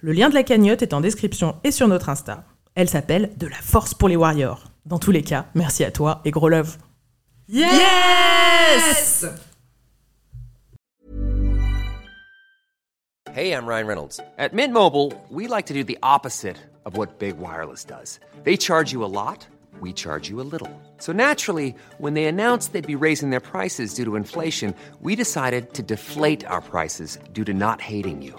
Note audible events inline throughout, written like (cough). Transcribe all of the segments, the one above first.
Le lien de la cagnotte est en description et sur notre Insta. Elle s'appelle De la force pour les warriors. Dans tous les cas, merci à toi et gros love. Yes! Hey, I'm Ryan Reynolds. At Mint Mobile, we like to do the opposite of what Big Wireless does. They charge you a lot, we charge you a little. So naturally, when they announced they'd be raising their prices due to inflation, we decided to deflate our prices due to not hating you.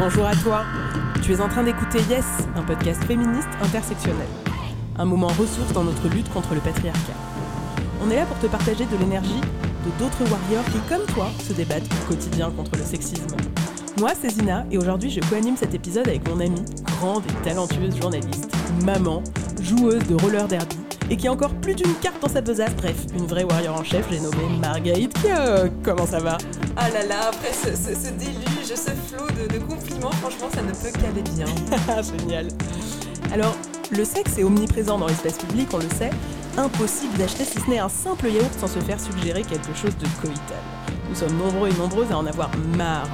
bonjour à toi. Tu es en train d'écouter Yes, un podcast féministe intersectionnel. Un moment ressource dans notre lutte contre le patriarcat. On est là pour te partager de l'énergie de d'autres warriors qui, comme toi, se débattent au quotidien contre le sexisme. Moi, c'est Zina, et aujourd'hui, je co-anime cet épisode avec mon amie, grande et talentueuse journaliste, maman, joueuse de roller derby, et qui a encore plus d'une carte dans sa besace. Bref, une vraie warrior en chef, j'ai nommé Marguerite Kio. Comment ça va? Ah là là, après ce déluge, ce flot de, de compliments, franchement, ça ne peut qu'aller bien. (laughs) Génial. Alors, le sexe est omniprésent dans l'espace public, on le sait. Impossible d'acheter si ce n'est un simple yaourt sans se faire suggérer quelque chose de coïtal. Nous sommes nombreux et nombreuses à en avoir marre.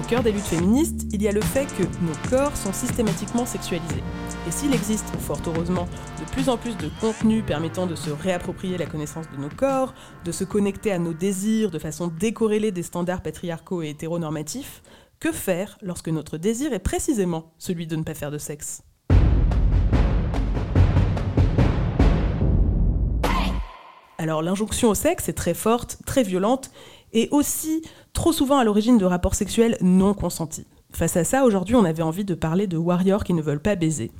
Au cœur des luttes féministes, il y a le fait que nos corps sont systématiquement sexualisés. Et s'il existe, fort heureusement, de plus en plus de contenus permettant de se réapproprier la connaissance de nos corps, de se connecter à nos désirs de façon décorrélée des standards patriarcaux et hétéronormatifs, que faire lorsque notre désir est précisément celui de ne pas faire de sexe? Alors l'injonction au sexe est très forte, très violente, et aussi trop souvent à l'origine de rapports sexuels non consentis. Face à ça, aujourd'hui, on avait envie de parler de warriors qui ne veulent pas baiser.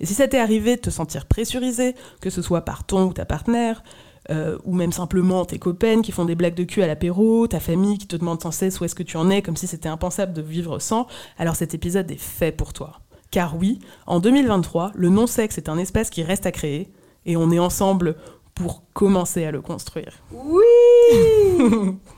Et si ça t'est arrivé de te sentir pressurisé, que ce soit par ton ou ta partenaire, euh, ou même simplement tes copaines qui font des blagues de cul à l'apéro, ta famille qui te demande sans cesse où est-ce que tu en es, comme si c'était impensable de vivre sans, alors cet épisode est fait pour toi. Car oui, en 2023, le non-sexe est un espace qui reste à créer, et on est ensemble pour commencer à le construire. Oui (laughs)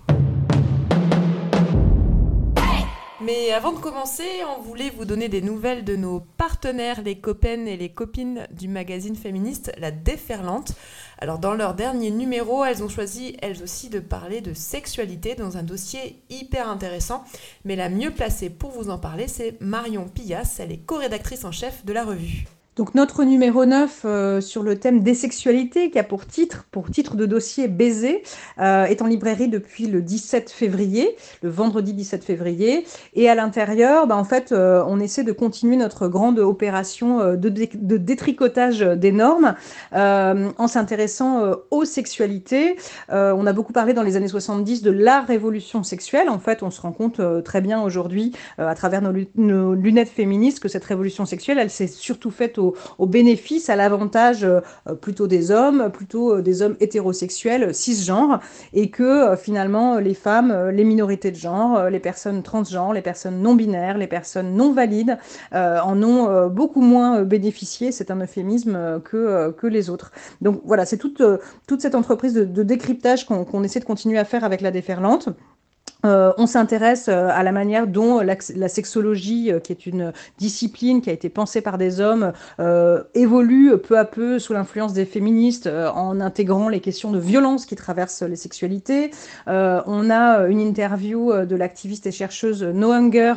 Mais avant de commencer, on voulait vous donner des nouvelles de nos partenaires, les copaines et les copines du magazine féministe La Déferlante. Alors dans leur dernier numéro, elles ont choisi elles aussi de parler de sexualité dans un dossier hyper intéressant. Mais la mieux placée pour vous en parler, c'est Marion Pillas, elle est co-rédactrice en chef de la revue. Donc notre numéro 9 euh, sur le thème des sexualités, qui a pour titre, pour titre de dossier Baiser, euh, est en librairie depuis le 17 février, le vendredi 17 février. Et à l'intérieur, bah, en fait, euh, on essaie de continuer notre grande opération de, dé- de détricotage des normes en s'intéressant aux sexualités. On a beaucoup parlé dans les années 70 de la révolution sexuelle. En fait, on se rend compte très bien aujourd'hui, à travers nos lunettes féministes, que cette révolution sexuelle, elle s'est surtout faite au, au bénéfice, à l'avantage euh, plutôt des hommes, plutôt euh, des hommes hétérosexuels, euh, cisgenres, et que finalement les femmes, les minorités de genre, les personnes transgenres, les personnes non binaires, les personnes non valides en ont beaucoup moins bénéficié, c'est un euphémisme, que, que les autres. Donc voilà, c'est toute, toute cette entreprise de, décryptage qu'on essaie de continuer à faire avec la déferlante. Euh, on s'intéresse euh, à la manière dont la, sexologie, euh, qui est une discipline qui a été pensée par des hommes, évolue peu à peu sous l'influence des féministes en intégrant les questions de violence qui traversent les sexualités. on a une interview de l'activiste et chercheuse No Hunger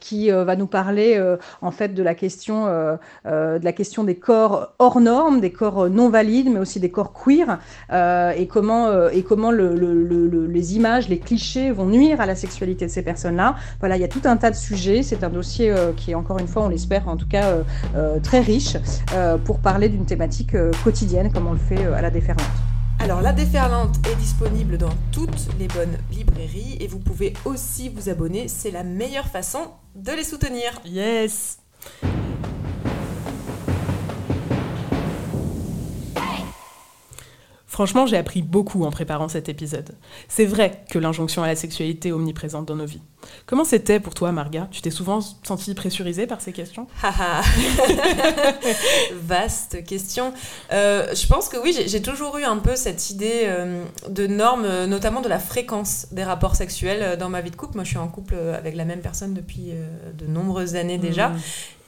qui va nous parler en fait de la question de la question des corps hors normes, des corps non valides, mais aussi des corps queer et comment et comment les images, les clichés vont nuire à la sexualité de ces personnes-là. Voilà, il y a tout un tas de sujets. C'est un dossier euh, qui est encore une fois, on l'espère en tout cas, euh, euh, très riche pour parler d'une thématique quotidienne comme on le fait à la déferlante. Alors la déferlante est disponible dans toutes les bonnes librairies et vous pouvez aussi vous abonner, c'est la meilleure façon de les soutenir. Yes Franchement, j'ai appris beaucoup en préparant cet épisode. C'est vrai que l'injonction à la sexualité est omniprésente dans nos vies. Comment c'était pour toi, Marga? Tu t'es souvent sentie pressurisée par ces questions? (laughs) Vaste question. Euh, je pense que oui, j'ai toujours eu un peu cette idée euh, de normes, euh, notamment de la fréquence des rapports sexuels dans ma vie de couple. Moi, je suis en couple avec la même personne depuis de nombreuses années déjà. Mmh.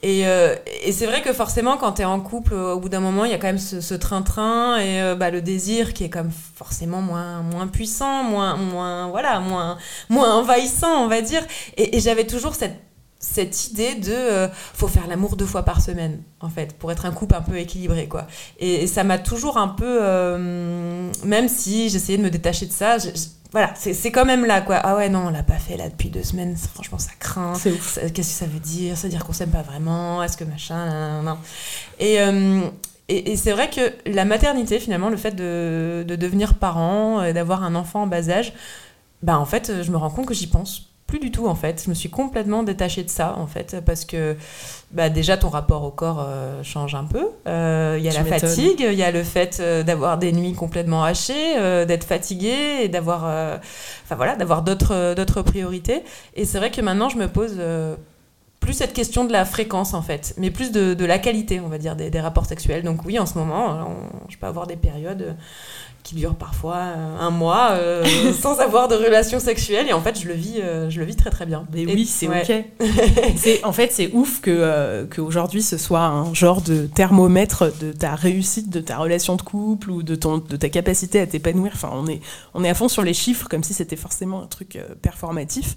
Euh, et, c'est vrai que forcément, quand tu es en couple, au bout d'un moment, il y a quand même ce train-train et euh, bah, le désir qui est comme forcément moins, moins puissant, moins, moins, voilà, moins, moins envahissant, on va dire. Et, j'avais toujours cette, cette idée de euh, faut faire l'amour deux fois par semaine, en fait, pour être un couple un peu équilibré, quoi. Et, ça m'a toujours un peu, même si j'essayais de me détacher de ça, voilà, c'est quand même là, quoi. Ah ouais, non, on l'a pas fait là depuis deux semaines. Franchement, ça craint. Qu'est-ce que ça veut dire? Ça veut dire qu'on s'aime pas vraiment? Est-ce que machin non. Et, euh, et, et c'est vrai que la maternité, finalement, le fait de, de devenir parent, d'avoir un enfant en bas âge, bah en fait, je me rends compte que j'y pense plus du tout en fait. Je me suis complètement détachée de ça en fait parce que bah, déjà ton rapport au corps euh, change un peu. Euh, il y a la fatigue, il y a le fait euh, d'avoir des nuits complètement hachées, d'être fatigué et d'avoir enfin voilà d'avoir d'autres d'autres priorités. Et c'est vrai que maintenant je me pose plus cette question de la fréquence en fait, mais plus de, de la qualité on va dire des, des, rapports sexuels. Donc oui en ce moment je peux avoir des périodes qui dure parfois euh, un mois euh, (laughs) sans avoir de relation sexuelle. Et en fait je le vis euh, je le vis très très bien. Mais oui c'est ok. (laughs) C'est en fait c'est ouf que qu'aujourd'hui ce soit un genre de thermomètre de ta réussite de ta relation de couple ou de ton de ta capacité à t'épanouir. Enfin on est on est à fond sur les chiffres comme si c'était forcément un truc performatif.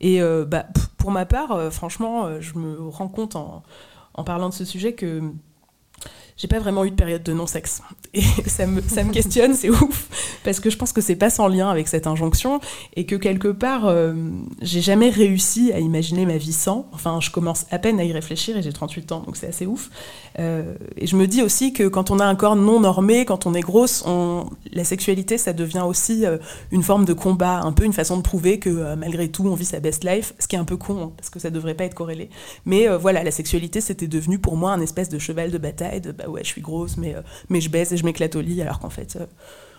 Et bah, pour ma part franchement je me rends compte en en parlant de ce sujet que j'ai pas vraiment eu de période de non-sexe. Et (laughs) ça me, ça me questionne, c'est ouf, parce que je pense que c'est pas sans lien avec cette injonction, et que quelque part, euh, j'ai jamais réussi à imaginer ma vie sans. Enfin, je commence à peine à y réfléchir, et j'ai 38 ans, donc c'est assez ouf. Euh, et je me dis aussi que quand on a un corps non normé, quand on est grosse, la sexualité, ça devient aussi euh, une forme de combat, un peu une façon de prouver que malgré tout, on vit sa best life, ce qui est un peu con, hein, parce que ça devrait pas être corrélé. Mais voilà, la sexualité, c'était devenu pour moi un espèce de cheval de bataille, bah, ouais, je suis grosse, mais, euh, mais je baisse et je m'éclate au lit, alors qu'en fait, euh,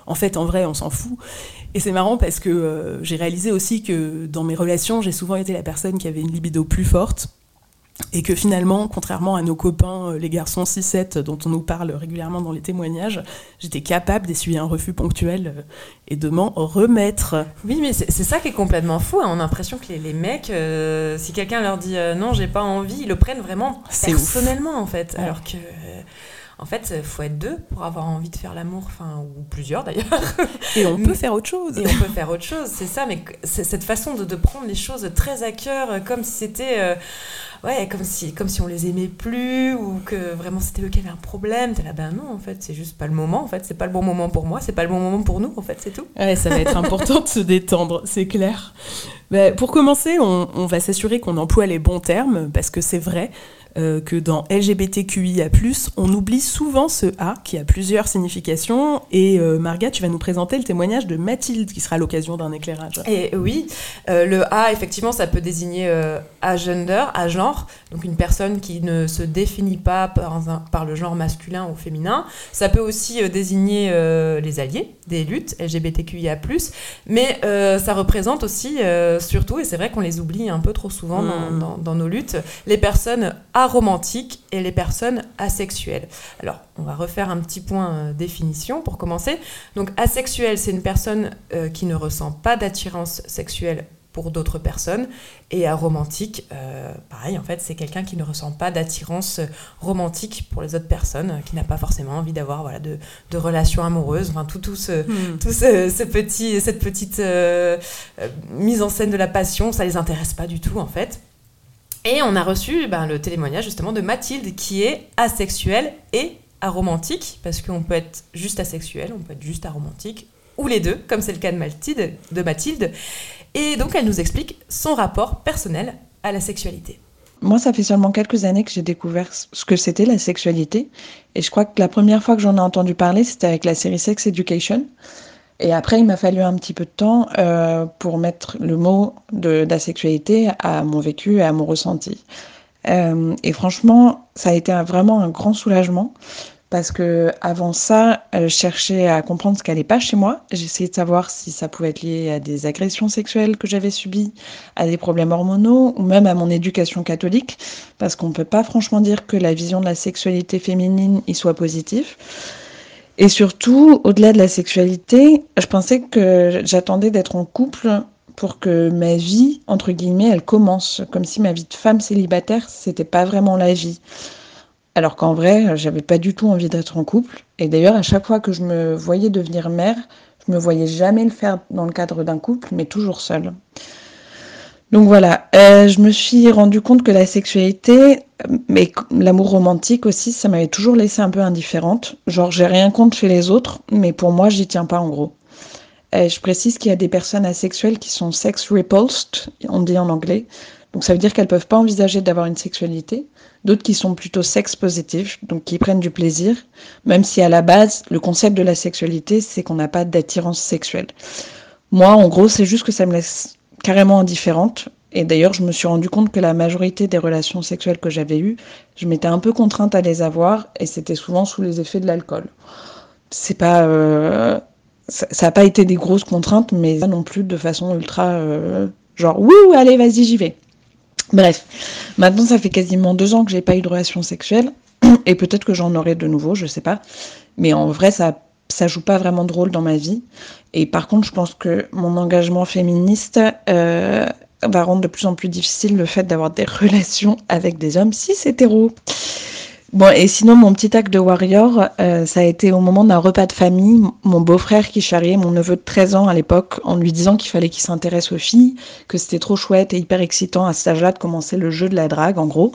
en fait, en vrai, on s'en fout. Et c'est marrant parce que euh, j'ai réalisé aussi que dans mes relations, j'ai souvent été la personne qui avait une libido plus forte et que finalement, contrairement à nos copains, les garçons 6-7 dont on nous parle régulièrement dans les témoignages, j'étais capable d'essuyer un refus ponctuel et de m'en remettre. Oui, mais c'est ça qui est complètement fou. Hein. On a l'impression que les, mecs, si quelqu'un leur dit non, j'ai pas envie, ils le prennent vraiment personnellement en fait. Alors que en fait, il faut être deux pour avoir envie de faire l'amour, enfin, ou plusieurs d'ailleurs. (laughs) Et on peut faire autre chose. Et on peut faire autre chose, c'est ça, mais cette façon de, prendre les choses très à cœur, euh, comme si c'était. Euh, ouais, comme si, comme si on les aimait plus, ou que vraiment c'était eux qui avaient un problème. T'es là, ben non, en fait, c'est juste pas le moment, en fait, c'est pas le bon moment pour moi, c'est pas le bon moment pour nous, en fait, c'est tout. Ouais, ça va être (laughs) important de se détendre, c'est clair. Bah, pour commencer, on, on va s'assurer qu'on emploie les bons termes, parce que c'est vrai, euh, que dans LGBTQIA+, on oublie souvent ce A qui a plusieurs significations. Et euh, Marga, tu vas nous présenter le témoignage de Mathilde qui sera l'occasion d'un éclairage. Et oui, euh, le A, effectivement, ça peut désigner à gender, à genre, donc une personne qui ne se définit pas par, par le genre masculin ou féminin. Ça peut aussi désigner les alliés des luttes LGBTQIA+, mais ça représente aussi, surtout, et c'est vrai qu'on les oublie un peu trop souvent dans, hmm. dans, nos luttes, les personnes aromantiques et les personnes asexuelles. Alors, on va refaire un petit point euh, définition pour commencer. Donc, asexuel, c'est une personne euh, qui ne ressent pas d'attirance sexuelle pour d'autres personnes. Et aromantique, euh, pareil, en fait, c'est quelqu'un qui ne ressent pas d'attirance romantique pour les autres personnes, qui n'a pas forcément envie d'avoir voilà, de, de, relations amoureuses, enfin, tout, tout, ce, hmm. tout ce, petit, cette petite mise en scène de la passion, ça les intéresse pas du tout, en fait. Et on a reçu ben, le témoignage justement de Mathilde qui est asexuelle et aromantique, parce qu'on peut être juste asexuel, on peut être juste aromantique, ou les deux, comme c'est le cas de Mathilde, de Mathilde. Et donc elle nous explique son rapport personnel à la sexualité. Moi, ça fait seulement quelques années que j'ai découvert ce que c'était la sexualité. Et je crois que la première fois que j'en ai entendu parler, c'était avec la série Sex Education. Et après, il m'a fallu un petit peu de temps euh, pour mettre le mot de, la sexualité à mon vécu et à mon ressenti. Euh, et franchement, ça a été vraiment un grand soulagement parce que avant ça, euh, je cherchais à comprendre ce qui n'allait pas chez moi. J'essayais de savoir si ça pouvait être lié à des agressions sexuelles que j'avais subies, à des problèmes hormonaux ou même à mon éducation catholique, parce qu'on ne peut pas franchement dire que la vision de la sexualité féminine y soit positive. Et surtout, au-delà de la sexualité, je pensais que j'attendais d'être en couple pour que ma vie, entre guillemets, elle commence. Comme si ma vie de femme célibataire, c'était pas vraiment la vie. Alors qu'en vrai, j'avais pas du tout envie d'être en couple. Et d'ailleurs, à chaque fois que je me voyais devenir mère, je me voyais jamais le faire dans le cadre d'un couple, mais toujours seule. Donc voilà, euh, je me suis rendu compte que la sexualité, mais l'amour romantique aussi, ça m'avait toujours laissé un peu indifférente. Genre, j'ai rien contre chez les autres, mais pour moi, j'y tiens pas en gros. Je précise qu'il y a des personnes asexuelles qui sont sex repulsed, on dit en anglais. Donc ça veut dire qu'elles peuvent pas envisager d'avoir une sexualité. D'autres qui sont plutôt sex positifs, donc qui prennent du plaisir, même si à la base, le concept de la sexualité, c'est qu'on n'a pas d'attirance sexuelle. Moi, en gros, c'est juste que ça me laisse carrément indifférente. Et d'ailleurs, je me suis rendu compte que la majorité des relations sexuelles que j'avais eues, je m'étais un peu contrainte à les avoir et c'était souvent sous les effets de l'alcool. C'est pas, euh, ça n'a pas été des grosses contraintes, mais pas non plus de façon ultra euh, genre wouh, allez, vas-y, j'y vais. Bref, maintenant ça fait quasiment deux ans que j'ai pas eu de relation sexuelle (clears throat) et peut-être que j'en aurai de nouveau, je sais pas. Mais en vrai, ça ça joue pas vraiment de rôle dans ma vie. Et par contre, je pense que mon engagement féministe euh, va rendre de plus en plus difficile le fait d'avoir des (laughs) relations avec des hommes cis hétéros. Bon, et sinon, mon petit acte de warrior, euh, ça a été au moment d'un repas de famille, mon beau-frère qui charriait mon neveu de 13 ans à l'époque en lui disant qu'il fallait qu'il s'intéresse aux filles, que c'était trop chouette et hyper excitant à cet âge-là de commencer le jeu de la drague, en gros.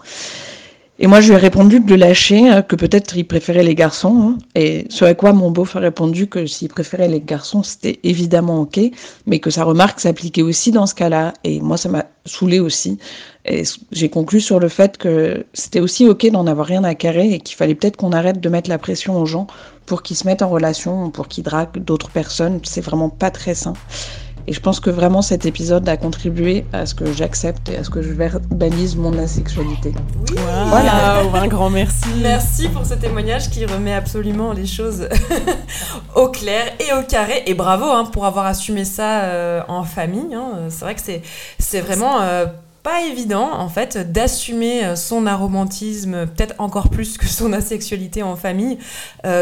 Et moi, je lui ai répondu de lâcher, hein, que peut-être il préférait les garçons. Hein. et ce à quoi mon beau a répondu que s'il préférait les garçons, c'était évidemment OK, mais que sa remarque s'appliquait aussi dans ce cas-là. Et moi, ça m'a saoulé aussi. Et j'ai conclu sur le fait que c'était aussi OK d'en avoir rien à carrer et qu'il fallait peut-être qu'on arrête de mettre la pression aux gens pour qu'ils se mettent en relation, pour qu'ils draguent d'autres personnes. C'est vraiment pas très sain. Et je pense que vraiment cet épisode a contribué à ce que j'accepte et à ce que je verbalise mon asexualité. Oui. Voilà, un grand merci. Merci pour ce témoignage qui remet absolument les choses (laughs) au clair et au carré. Et bravo hein, pour avoir assumé ça euh, en famille. Hein. C'est vrai que c'est vraiment... Euh, pas évident en fait d'assumer euh, son aromantisme peut-être encore plus que son asexualité en famille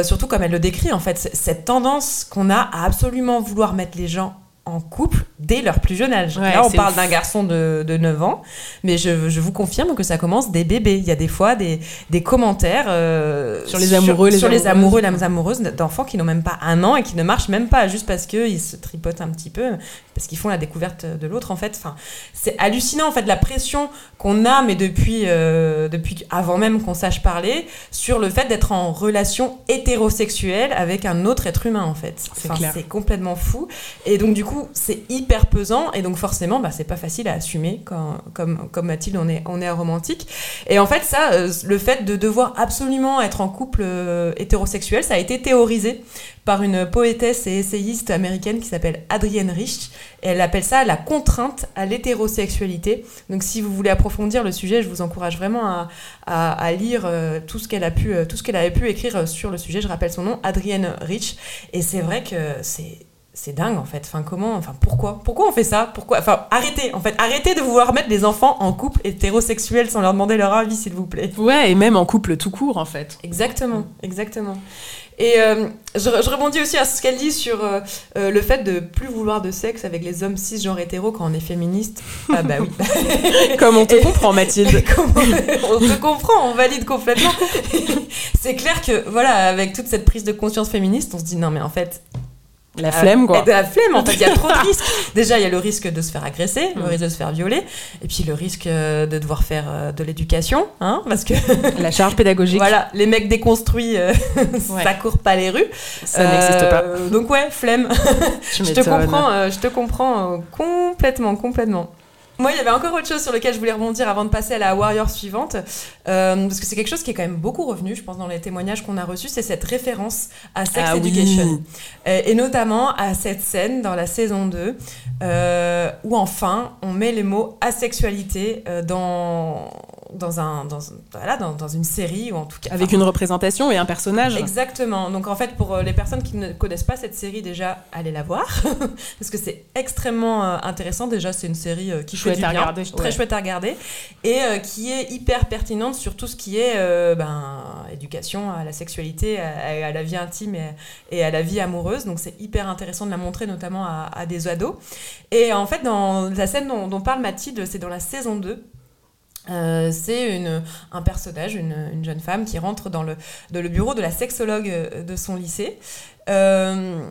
surtout comme elle le décrit en fait cette tendance qu'on a à absolument vouloir mettre les gens en couple dès leur plus jeune âge. Là, on parle d'un garçon de, de, 9 ans, mais je, je, vous confirme que ça commence des bébés. Il y a des fois des, des commentaires euh, sur les amoureux, sur, les, amoureux, les amoureuses d'enfants qui n'ont même pas un an et qui ne marchent même pas juste parce qu'ils se tripotent un petit peu, parce qu'ils font la découverte de l'autre. En fait, enfin, c'est hallucinant en fait la pression qu'on a, mais depuis euh, depuis avant même qu'on sache parler, sur le fait d'être en relation hétérosexuelle avec un autre être humain en fait. C'est complètement fou. Et donc du coup c'est hyper pesant et donc forcément, bah, c'est pas facile à assumer comme, Mathilde, on est, on est aromantique. Et en fait, ça, euh, le fait de devoir absolument être en couple euh, hétérosexuel, ça a été théorisé par une poétesse et essayiste américaine qui s'appelle Adrienne Rich. Et elle appelle ça la contrainte à l'hétérosexualité. Donc si vous voulez approfondir le sujet, je vous encourage vraiment à, à, lire euh, tout ce qu'elle a pu, tout ce qu'elle avait pu écrire sur le sujet. Je rappelle son nom, Adrienne Rich. Et c'est vrai que c'est c'est dingue en fait. Enfin, comment, enfin, pourquoi Pourquoi on fait ça? Pourquoi Enfin, arrêtez en fait. Arrêtez de vouloir mettre les enfants en couple hétérosexuel sans leur demander leur avis, s'il vous plaît. Ouais, et même en couple tout court, en fait. Exactement, exactement. Et euh, je, je rebondis aussi à ce qu'elle dit sur euh, euh, le fait de plus vouloir de sexe avec les hommes cisgenres hétéros quand on est féministe. Ah bah oui. (laughs) Comme on te comprend, Mathilde. (laughs) On te comprend, on valide complètement. (laughs) c'est clair que, voilà, avec toute cette prise de conscience féministe, on se dit non, mais en fait. La flemme, quoi. de (laughs) la flemme, en fait, il y a trop de (laughs) risques. Déjà, il y a le risque de se faire agresser, le Mm. risque de se faire violer, et puis le risque euh, de devoir faire euh, de l'éducation, hein, parce que, La charge pédagogique, (laughs) voilà, les mecs déconstruits, euh, Ouais. ça court pas les rues. ça n'existe pas. Donc, ouais, flemme. Je te comprends, euh, je te comprends complètement, complètement. Moi, il y avait encore autre chose sur lequel je voulais rebondir avant de passer à la warrior suivante, euh, parce que c'est quelque chose qui est quand même beaucoup revenu, je pense, dans les témoignages qu'on a reçus, c'est cette référence à Sex Ah. Education. Et notamment à cette scène dans la saison 2, euh, où enfin, on met les mots asexualité euh, dans, dans, un, dans, voilà, dans, dans une série, ou en tout cas... Avec une représentation et un personnage. Exactement. Donc en fait, pour euh, les personnes qui ne connaissent pas cette série, déjà, allez la voir (laughs) parce que c'est extrêmement euh, intéressant. Déjà, c'est une série euh, qui Chouette fait du à bien, regarder, très ouais. chouette à regarder, et euh, qui est hyper pertinente sur tout ce qui est euh, ben, éducation à la sexualité, à, à la vie intime et, et à la vie amoureuse. Donc c'est hyper intéressant de la montrer, notamment à, à des ados. Et en fait, dans la scène dont, dont parle Mathilde, c'est dans la saison 2. Euh, c'est un personnage, une, une jeune femme qui rentre dans le, bureau de la sexologue euh, de son lycée. Euh,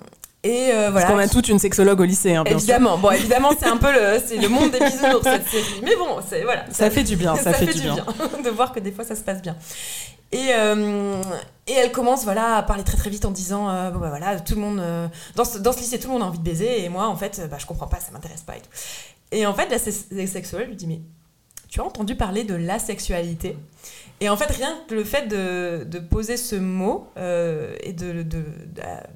et euh, voilà. Parce qu'on a toute une sexologue au lycée, hein, bien sûr. Évidemment, bon, évidemment, c'est un peu le, le monde des bisounours cette série. (laughs) Mais bon, c'est voilà. Ça fait du bien, ça, fait, du bien. (laughs) de voir que des fois ça se passe bien. Et, euh, et elle commence voilà à parler très très vite en disant euh, bon bah voilà tout le monde euh, dans, ce, dans ce lycée tout le monde a envie de baiser et moi en fait bah, je comprends pas ça m'intéresse pas et tout. Et en fait la sexologue lui dit mais tu as entendu parler de la sexualité et en fait rien que le fait de, de poser ce mot euh, et de, de- de-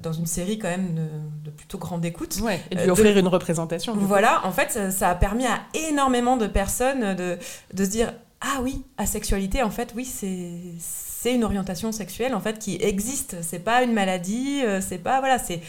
dans une série quand même de, plutôt grande écoute Ouais, et de Euh, lui offrir une représentation. voilà, en fait, ça, ça a permis à énormément de personnes de, de se dire Ah oui, asexualité, en fait, oui, c'est. Une orientation sexuelle en fait qui existe. C'est pas une maladie. euh, C'est pas voilà. C'est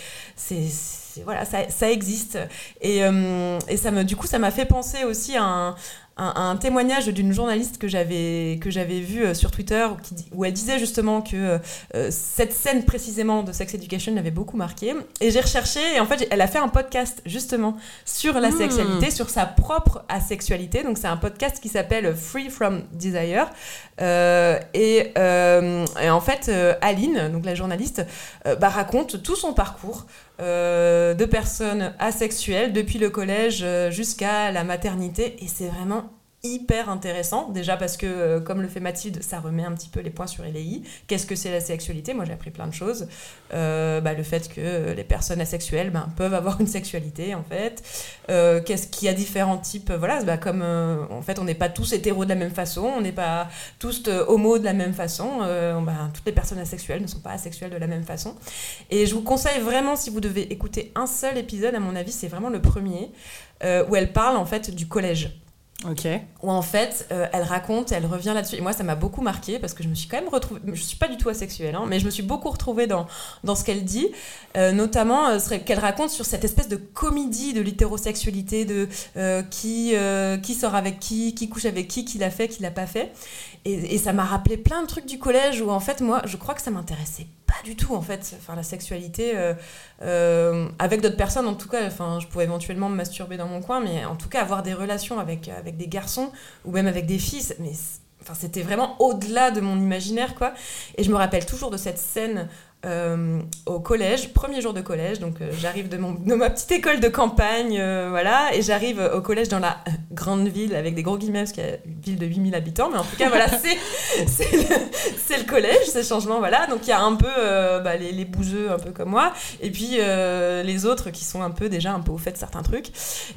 voilà. Ça, ça existe. Et, euh, et ça me du coup ça m'a fait penser aussi à un, un, un témoignage d'une journaliste que j'avais que j'avais vu euh, sur Twitter où, qui dit- où elle disait justement que euh, cette scène précisément de Sex Education l'avait beaucoup marqué. Et j'ai recherché et en fait elle a fait un podcast justement sur la Hmm. sexualité, sur sa propre asexualité. Donc c'est un podcast qui s'appelle Free from Desire. Euh, et, euh, et en fait, euh, Aline, donc la journaliste, euh, bah, raconte tout son parcours euh, de personnes asexuelles depuis le collège euh, jusqu'à la maternité. Et c'est vraiment hyper intéressant. Déjà parce que euh, comme le fait Mathilde ça remet un petit peu les points sur les qu'est-ce que c'est la sexualité? Moi j'ai appris plein de choses. Euh, bah, le fait que les personnes asexuelles ben, peuvent avoir une sexualité en fait. Euh, qu'est-ce qu'il y a différents types? Voilà bah, comme en fait on n'est pas tous hétéros de la même façon on n'est pas tous homos de la même façon bah, toutes les personnes asexuelles ne sont pas asexuelles de la même façon. Et je vous conseille vraiment si vous devez écouter un seul épisode à mon avis c'est vraiment le premier où elle parle en fait du collège Ok. où en fait euh, elle raconte, elle revient là-dessus. Et moi ça m'a beaucoup marqué parce que je me suis quand même retrouvée, je suis pas du tout asexuelle, hein, mais je me suis beaucoup retrouvée dans, dans ce qu'elle dit, euh, notamment euh, qu'elle raconte sur cette espèce de comédie de l'hétérosexualité, de qui, qui sort avec qui, qui couche avec qui, qui l'a fait, qui l'a pas fait. Et, ça m'a rappelé plein de trucs du collège où en fait moi je crois que ça m'intéressait pas du tout en fait, enfin la sexualité avec d'autres personnes en tout cas, enfin je pouvais éventuellement me masturber dans mon coin, mais en tout cas avoir des relations avec des garçons ou même avec des filles, mais c'était vraiment au-delà de mon imaginaire quoi. Et je me rappelle toujours de cette scène euh, au collège, premier jour de collège, donc euh, j'arrive de, ma petite école de campagne, euh, voilà, et j'arrive au collège dans la grande ville avec des gros guillemets parce qu'il y a une ville de 8000 habitants, mais en tout cas voilà, (laughs) c'est le, collège, c'est le changement, voilà, donc il y a un peu bah, les, les bouseux un peu comme moi, et puis les autres qui sont un peu déjà un peu au fait de certains trucs,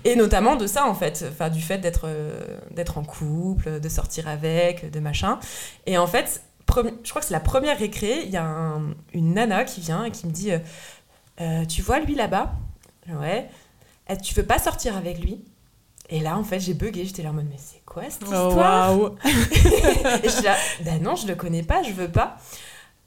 et notamment de ça en fait, du fait d'être en couple, de sortir avec, de machin, et en fait je crois que c'est la première récré, il y a un- une nana qui vient et qui me dit euh, Euh, Tu vois lui là-bas? Ouais. Eh, tu veux pas sortir avec lui? Et là, en fait, j'ai bugué. J'étais là en mode Mais c'est quoi cette Oh, histoire? waouh. (laughs) Et je suis là Ben non, je le connais pas, je veux pas.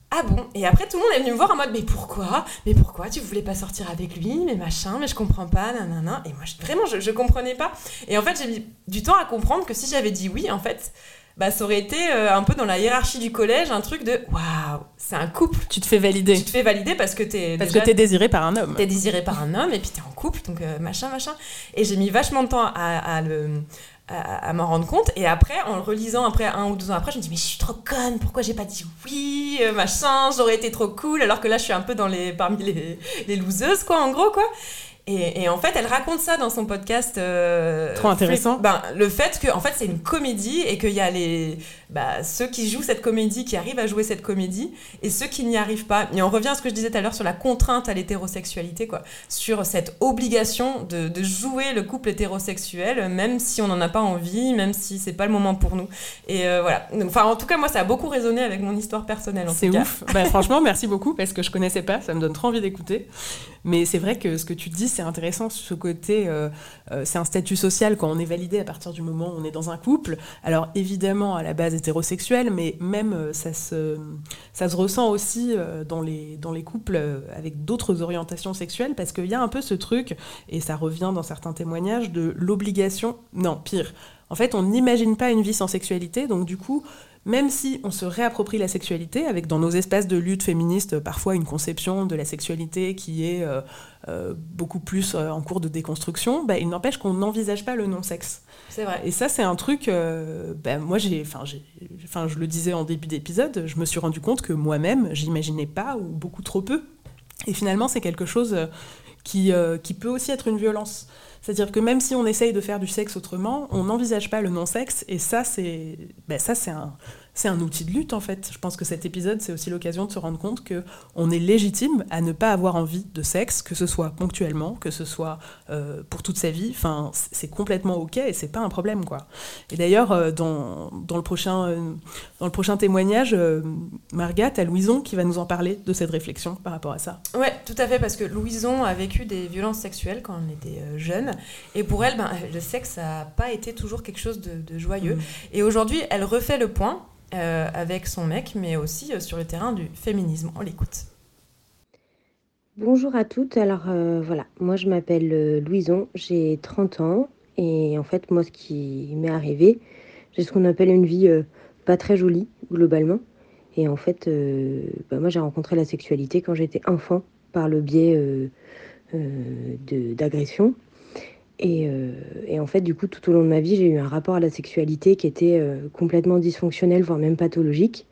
ah bon? Et après, tout le monde est venu me voir en mode, mais pourquoi? Mais pourquoi tu voulais pas sortir avec lui? Mais machin, mais je comprends pas, nanana. Et moi, vraiment, je, je comprenais pas. Et en fait, j'ai mis du temps à comprendre que si j'avais dit oui, en fait, bah, ça aurait été euh, un peu dans la hiérarchie du collège, un truc de waouh, c'est un couple. Tu te fais valider. Tu te fais valider parce que t'es. Parce que t'es désiré par un homme. T'es désiré par un homme et puis t'es en couple, donc euh, machin, machin. Et j'ai mis vachement de temps à, à le à, m'en rendre compte. Et après, en le relisant, après un ou deux ans après, je me dis, mais je suis trop conne, pourquoi j'ai pas dit oui, euh, machin, j'aurais été trop cool, alors que là, je suis un peu dans les, parmi les, les loseuses, quoi, en gros, quoi. Et, en fait, elle raconte ça dans son podcast. Euh, Trop intéressant. Ben, le fait que, en fait, c'est une comédie et qu'il y a les, bah, ceux qui jouent cette comédie, qui arrivent à jouer cette comédie, et ceux qui n'y arrivent pas. Et on revient à ce que je disais tout à l'heure sur la contrainte à l'hétérosexualité, quoi. Sur cette obligation de, de, jouer le couple hétérosexuel, même si on n'en a pas envie, même si c'est pas le moment pour nous. Et euh, voilà. Enfin, en tout cas, moi, ça a beaucoup résonné avec mon histoire personnelle. C'est ouf. bah, franchement, merci beaucoup parce que je connaissais pas. Ça me donne trop envie d'écouter. Mais c'est vrai que ce que tu dis, c'est intéressant, ce côté, euh, euh, c'est un statut social quand on est validé à partir du moment où on est dans un couple. Alors évidemment, à la base hétérosexuel, mais même euh, ça se, ressent aussi dans les, dans les couples avec d'autres orientations sexuelles, parce qu'il y a un peu ce truc, et ça revient dans certains témoignages, de l'obligation, non, pire. En fait, on n'imagine pas une vie sans sexualité, donc du coup, même si on se réapproprie la sexualité, avec dans nos espaces de lutte féministe parfois une conception de la sexualité qui est euh, euh, beaucoup plus euh, en cours de déconstruction, bah, il n'empêche qu'on n'envisage pas le non-sexe. C'est vrai. Et ça, c'est un truc, bah, moi, j'ai, enfin, je le disais en début d'épisode, je me suis rendu compte que moi-même, j'imaginais pas ou beaucoup trop peu. Et finalement, c'est quelque chose qui, qui peut aussi être une violence. C'est-à-dire que même si on essaye de faire du sexe autrement, on n'envisage pas le non-sexe, et ça, c'est ben un, c'est un outil de lutte en fait. Je pense que cet épisode, c'est aussi l'occasion de se rendre compte que on est légitime à ne pas avoir envie de sexe, que ce soit ponctuellement, que ce soit euh, pour toute sa vie. Enfin, c'est complètement ok et c'est pas un problème quoi. Et d'ailleurs, euh, dans, dans, le prochain euh, dans le prochain témoignage, Marga, t'as Louison qui va nous en parler de cette réflexion par rapport à ça. Ouais, tout à fait parce que Louison a vécu des violences sexuelles quand on était jeune et pour elle, ben, le sexe n'a pas été toujours quelque chose de, joyeux. Mmh. Et aujourd'hui, elle refait le point euh, avec son mec, mais aussi euh, sur le terrain du féminisme. On l'écoute. Bonjour à toutes. Alors euh, voilà, moi je m'appelle Louison, j'ai 30 ans et en fait moi ce qui m'est arrivé, j'ai ce qu'on appelle une vie pas très jolie globalement. Et en fait, bah, moi j'ai rencontré la sexualité quand j'étais enfant par le biais d'agressions. Euh, et, en fait, du coup, tout au long de ma vie, j'ai eu un rapport à la sexualité qui était euh, complètement dysfonctionnel, voire même pathologique.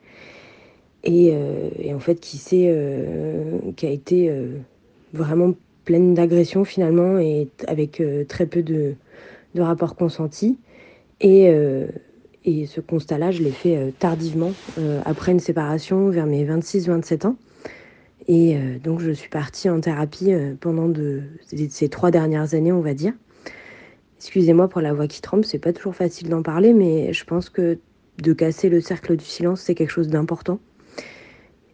Et, euh, en fait, qui, qui a été vraiment pleine d'agressions finalement, et avec très peu de, de rapports consentis. Et, ce constat-là, je l'ai fait tardivement, après une séparation, vers mes 26-27 ans. Et donc, je suis partie en thérapie pendant ces trois dernières années, on va dire. Excusez-moi pour la voix qui tremble, c'est pas toujours facile d'en parler, mais je pense que de casser le cercle du silence, c'est quelque chose d'important.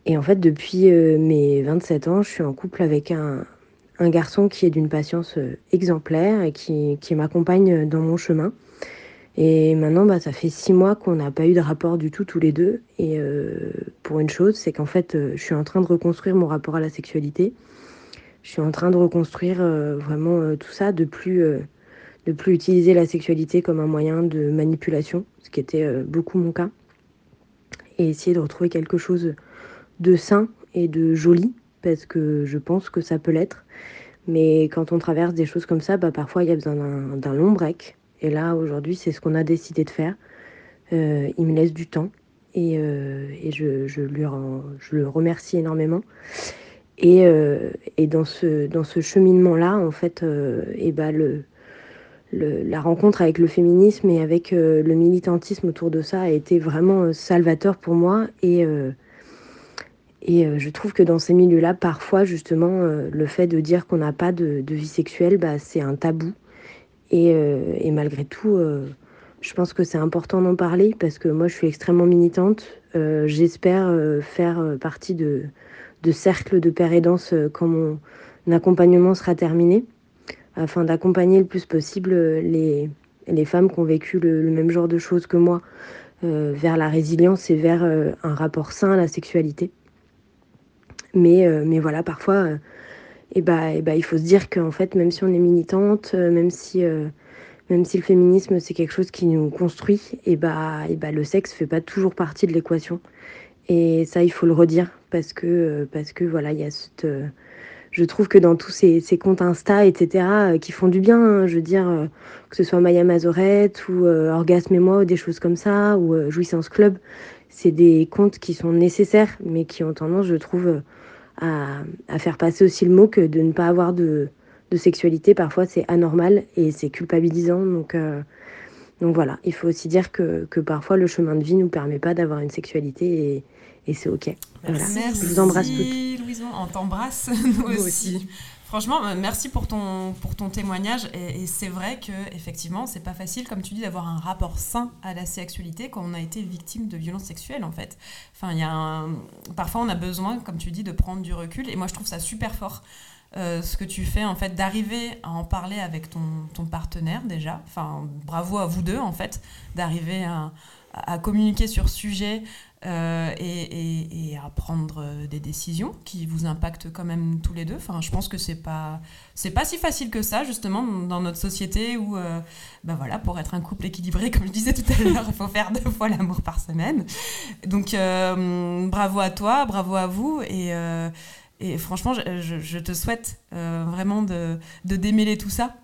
Et en fait, depuis euh, mes 27 ans, je suis en couple avec un, garçon qui est d'une patience euh, exemplaire et qui, m'accompagne dans mon chemin. Et maintenant, bah, ça fait six mois qu'on n'a pas eu de rapport du tout tous les deux. Et euh, pour une chose, c'est qu'en fait, je suis en train de reconstruire mon rapport à la sexualité. Je suis en train de reconstruire vraiment tout ça de plus de plus utiliser la sexualité comme un moyen de manipulation, ce qui était euh, beaucoup mon cas, et essayer de retrouver quelque chose de sain et de joli, parce que je pense que ça peut l'être. Mais quand on traverse des choses comme ça, bah, parfois il y a besoin d'un long break. Et là, aujourd'hui, c'est ce qu'on a décidé de faire. Euh, il me laisse du temps et, euh, je, lui je le remercie énormément. Et, dans ce, dans ce cheminement-là, en fait, et bah, le, la rencontre avec le féminisme et avec euh, le militantisme autour de ça a été vraiment euh, salvateur pour moi. Et, euh, et je trouve que dans ces milieux-là, parfois, justement, le fait de dire qu'on n'a pas de, vie sexuelle, bah, c'est un tabou. Et, et malgré tout, je pense que c'est important d'en parler parce que moi, je suis extrêmement militante. J'espère faire partie de, de cercles de père et danse quand mon accompagnement sera terminé afin d'accompagner le plus possible euh, les, les femmes qui ont vécu le, même genre de choses que moi euh, vers la résilience et vers euh, un rapport sain à la sexualité. Mais, mais voilà, parfois, et bah, et bah, il faut se dire qu'en fait, même si on est militante, même si même si le féminisme c'est quelque chose qui nous construit, et bah, et bah le sexe fait pas toujours partie de l'équation. Et ça, il faut le redire parce que parce que voilà, il y a cette je trouve que dans tous ces, comptes Insta, etc., euh, qui font du bien, hein, je veux dire, euh, que ce soit Maya Mazorette ou euh, Orgasme et moi, ou des choses comme ça, ou Jouissance Club, c'est des comptes qui sont nécessaires, mais qui ont tendance, je trouve, à, à, faire passer aussi le mot que de ne pas avoir de, de sexualité, parfois c'est anormal et c'est culpabilisant. Donc, donc voilà, il faut aussi dire que, que parfois le chemin de vie ne nous permet pas d'avoir une sexualité et, et c'est ok. Merci. Je vous embrasse toutes. Louison, on t'embrasse (laughs) nous, aussi. Franchement, euh, merci pour ton, pour ton témoignage. Et, c'est vrai que effectivement, c'est pas facile, comme tu dis, d'avoir un rapport sain à la sexualité quand on a été victime de violences sexuelles, en fait. Enfin, il y a parfois, on a besoin, comme tu dis, de prendre du recul. Et moi, je trouve ça super fort. Euh, ce que tu fais en fait d'arriver à en parler avec ton, ton partenaire déjà enfin bravo à vous deux en fait d'arriver à, communiquer sur sujet euh, et, à prendre des décisions qui vous impactent quand même tous les deux. Enfin, je pense que c'est pas c'est pas si facile que ça justement dans notre société où euh, bah voilà pour être un couple équilibré (laughs) comme je disais tout à l'heure il faut faire deux fois l'amour par semaine. Donc euh, bravo à toi, bravo à vous et et franchement, je, te souhaite vraiment de, de, démêler tout ça.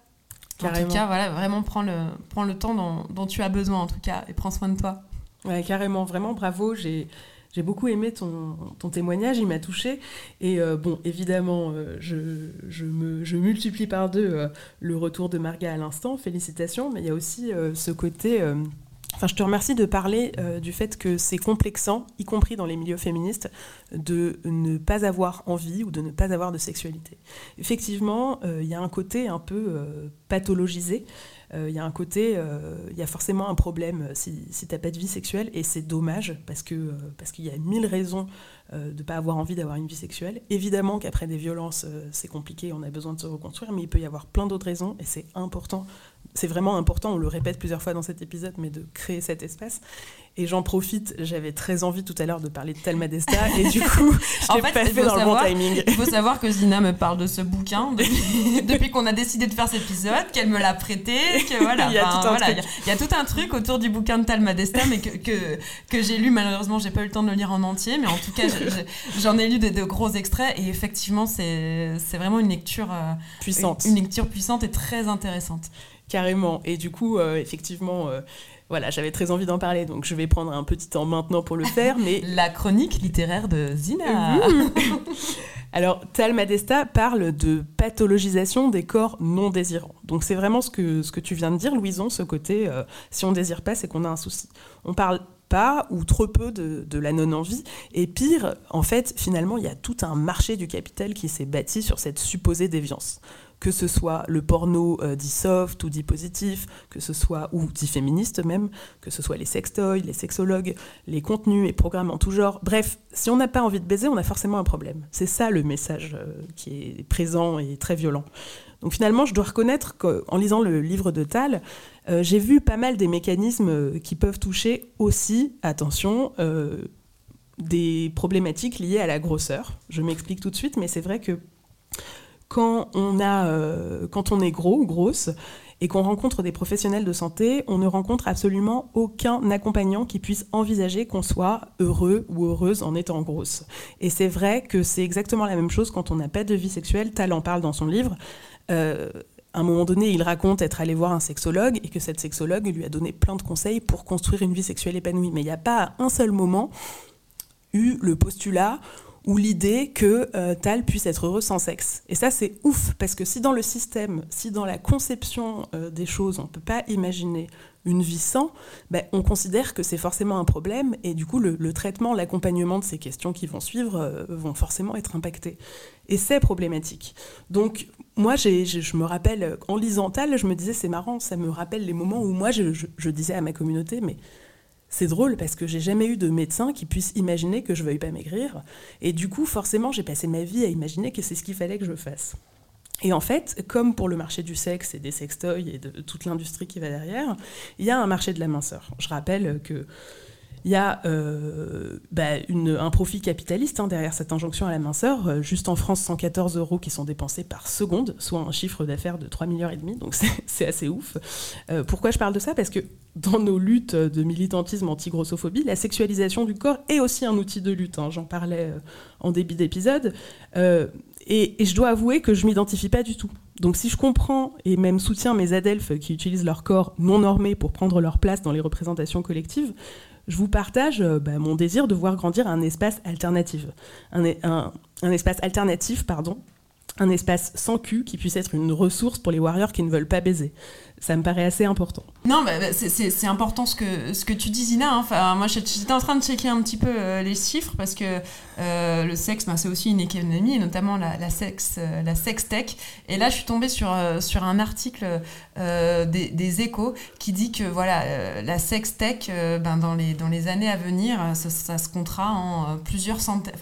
En tout cas, voilà, vraiment prends le, prends le temps dont, dont tu as besoin, en tout cas, et prends soin de toi. Ouais, carrément, vraiment bravo. J'ai j'ai beaucoup aimé ton, ton témoignage, il m'a touché. Et euh, bon, évidemment, euh, je, je, me, je, multiplie par deux euh, le retour de Marga à l'instant, félicitations, mais il y a aussi ce côté... Je te remercie de parler du fait que c'est complexant, y compris dans les milieux féministes, de ne pas avoir envie ou de ne pas avoir de sexualité. Effectivement, il y a un côté un peu pathologisé il euh, y a un côté, il euh, y a forcément un problème euh, si, si tu n'as pas de vie sexuelle, et c'est dommage parce qu'il parce qu'il y a mille raisons de ne pas avoir envie d'avoir une vie sexuelle. Évidemment qu'après des violences, c'est compliqué, on a besoin de se reconstruire, mais il peut y avoir plein d'autres raisons, et c'est important, c'est vraiment important, on le répète plusieurs fois dans cet épisode, mais de créer cet espace. Et j'en profite, j'avais très envie tout à l'heure de parler de Thelma Desta, et du (laughs) coup, je l'ai pas fait dans le bon timing. Il faut savoir que Zina me parle de ce bouquin (laughs) depuis, qu'on a décidé de faire cet épisode, qu'elle me l'a prêté, que voilà. (laughs) il, y a tout un truc. Il, y a, tout un truc autour du bouquin de Thelma Desta, mais que, que, que j'ai lu, malheureusement, j'ai pas eu le temps de le lire en entier, mais en tout cas, j'en ai lu de, de, gros extraits, et effectivement, c'est vraiment une lecture euh, puissante. Une, lecture puissante et très intéressante. Carrément. Et du coup, euh, effectivement, euh, voilà, j'avais très envie d'en parler, donc je vais prendre un petit temps maintenant pour le faire. Mais (laughs) la chronique littéraire de Zina. (laughs) Alors, Tal Madesta parle de pathologisation des corps non désirants. Donc, c'est vraiment ce que, ce que tu viens de dire, Louison, ce côté euh, si on désire pas, c'est qu'on a un souci. On parle pas ou trop peu de, de la non-envie. Et pire, en fait, finalement, il y a tout un marché du capital qui s'est bâti sur cette supposée déviance que ce soit le porno euh, dit soft ou dit positif, que ce soit, ou dit féministe même, que ce soit les sextoys, les sexologues, les contenus et programmes en tout genre. Bref, si on n'a pas envie de baiser, on a forcément un problème. C'est ça le message euh, qui est présent et très violent. Donc finalement, je dois reconnaître qu'en lisant le livre de Tal, euh, j'ai vu pas mal des mécanismes qui peuvent toucher aussi, attention, des problématiques liées à la grosseur. Je m'explique tout de suite, mais c'est vrai que quand on, a, euh, quand on est gros ou grosse et qu'on rencontre des professionnels de santé, on ne rencontre absolument aucun accompagnant qui puisse envisager qu'on soit heureux ou heureuse en étant grosse. Et c'est vrai que c'est exactement la même chose quand on n'a pas de vie sexuelle. Tal en parle dans son livre. Euh, à un moment donné, il raconte être allé voir un sexologue et que cette sexologue lui a donné plein de conseils pour construire une vie sexuelle épanouie. Mais il n'y a pas à un seul moment eu le postulat ou l'idée que euh, Tal puisse être heureux sans sexe. Et ça, c'est ouf, parce que si dans le système, si dans la conception euh, des choses, on ne peut pas imaginer une vie sans, ben, on considère que c'est forcément un problème, et du coup, le, traitement, l'accompagnement de ces questions qui vont suivre euh, vont forcément être impactés. Et c'est problématique. Donc, moi, je me rappelle, en lisant Tal, je me disais, c'est marrant, ça me rappelle les moments où moi, je disais à ma communauté, mais c'est drôle parce que j'ai jamais eu de médecin qui puisse imaginer que je veuille pas maigrir. Et du coup, forcément, j'ai passé ma vie à imaginer que c'est ce qu'il fallait que je fasse. Et en fait, comme pour le marché du sexe et des sextoys et de toute l'industrie qui va derrière, il y a un marché de la minceur. Je rappelle que il y a euh, bah, un profit capitaliste hein, derrière cette injonction à la minceur. Euh, juste en France, 114 euros qui sont dépensés par seconde, soit un chiffre d'affaires de 3 milliards et demi, donc (laughs) c'est assez ouf. Euh, pourquoi je parle de ça? Parce que dans nos luttes de militantisme anti-grossophobie, la sexualisation du corps est aussi un outil de lutte. Hein. J'en parlais en début d'épisode. Et, et, je dois avouer que je m'identifie pas du tout. Donc si je comprends et même soutiens mes adelphes qui utilisent leur corps non normé pour prendre leur place dans les représentations collectives, je vous partage euh, bah, mon désir de voir grandir un espace alternatif. Un, un espace alternatif, pardon, un espace sans cul qui puisse être une ressource pour les warriors qui ne veulent pas baiser. Ça me paraît assez important. Non, bah, bah c'est important ce que, ce que tu dis, Zina. Hein. Enfin, moi, j'étais en train de checker un petit peu euh, les chiffres parce que euh, le sexe, bah, c'est aussi une économie, et notamment la, la, euh, la sex tech. Et là, je suis tombée sur, sur un article des, échos qui dit que voilà, la sex tech, ben, dans, les, dans les années à venir, ça, se comptera en plusieurs centaines.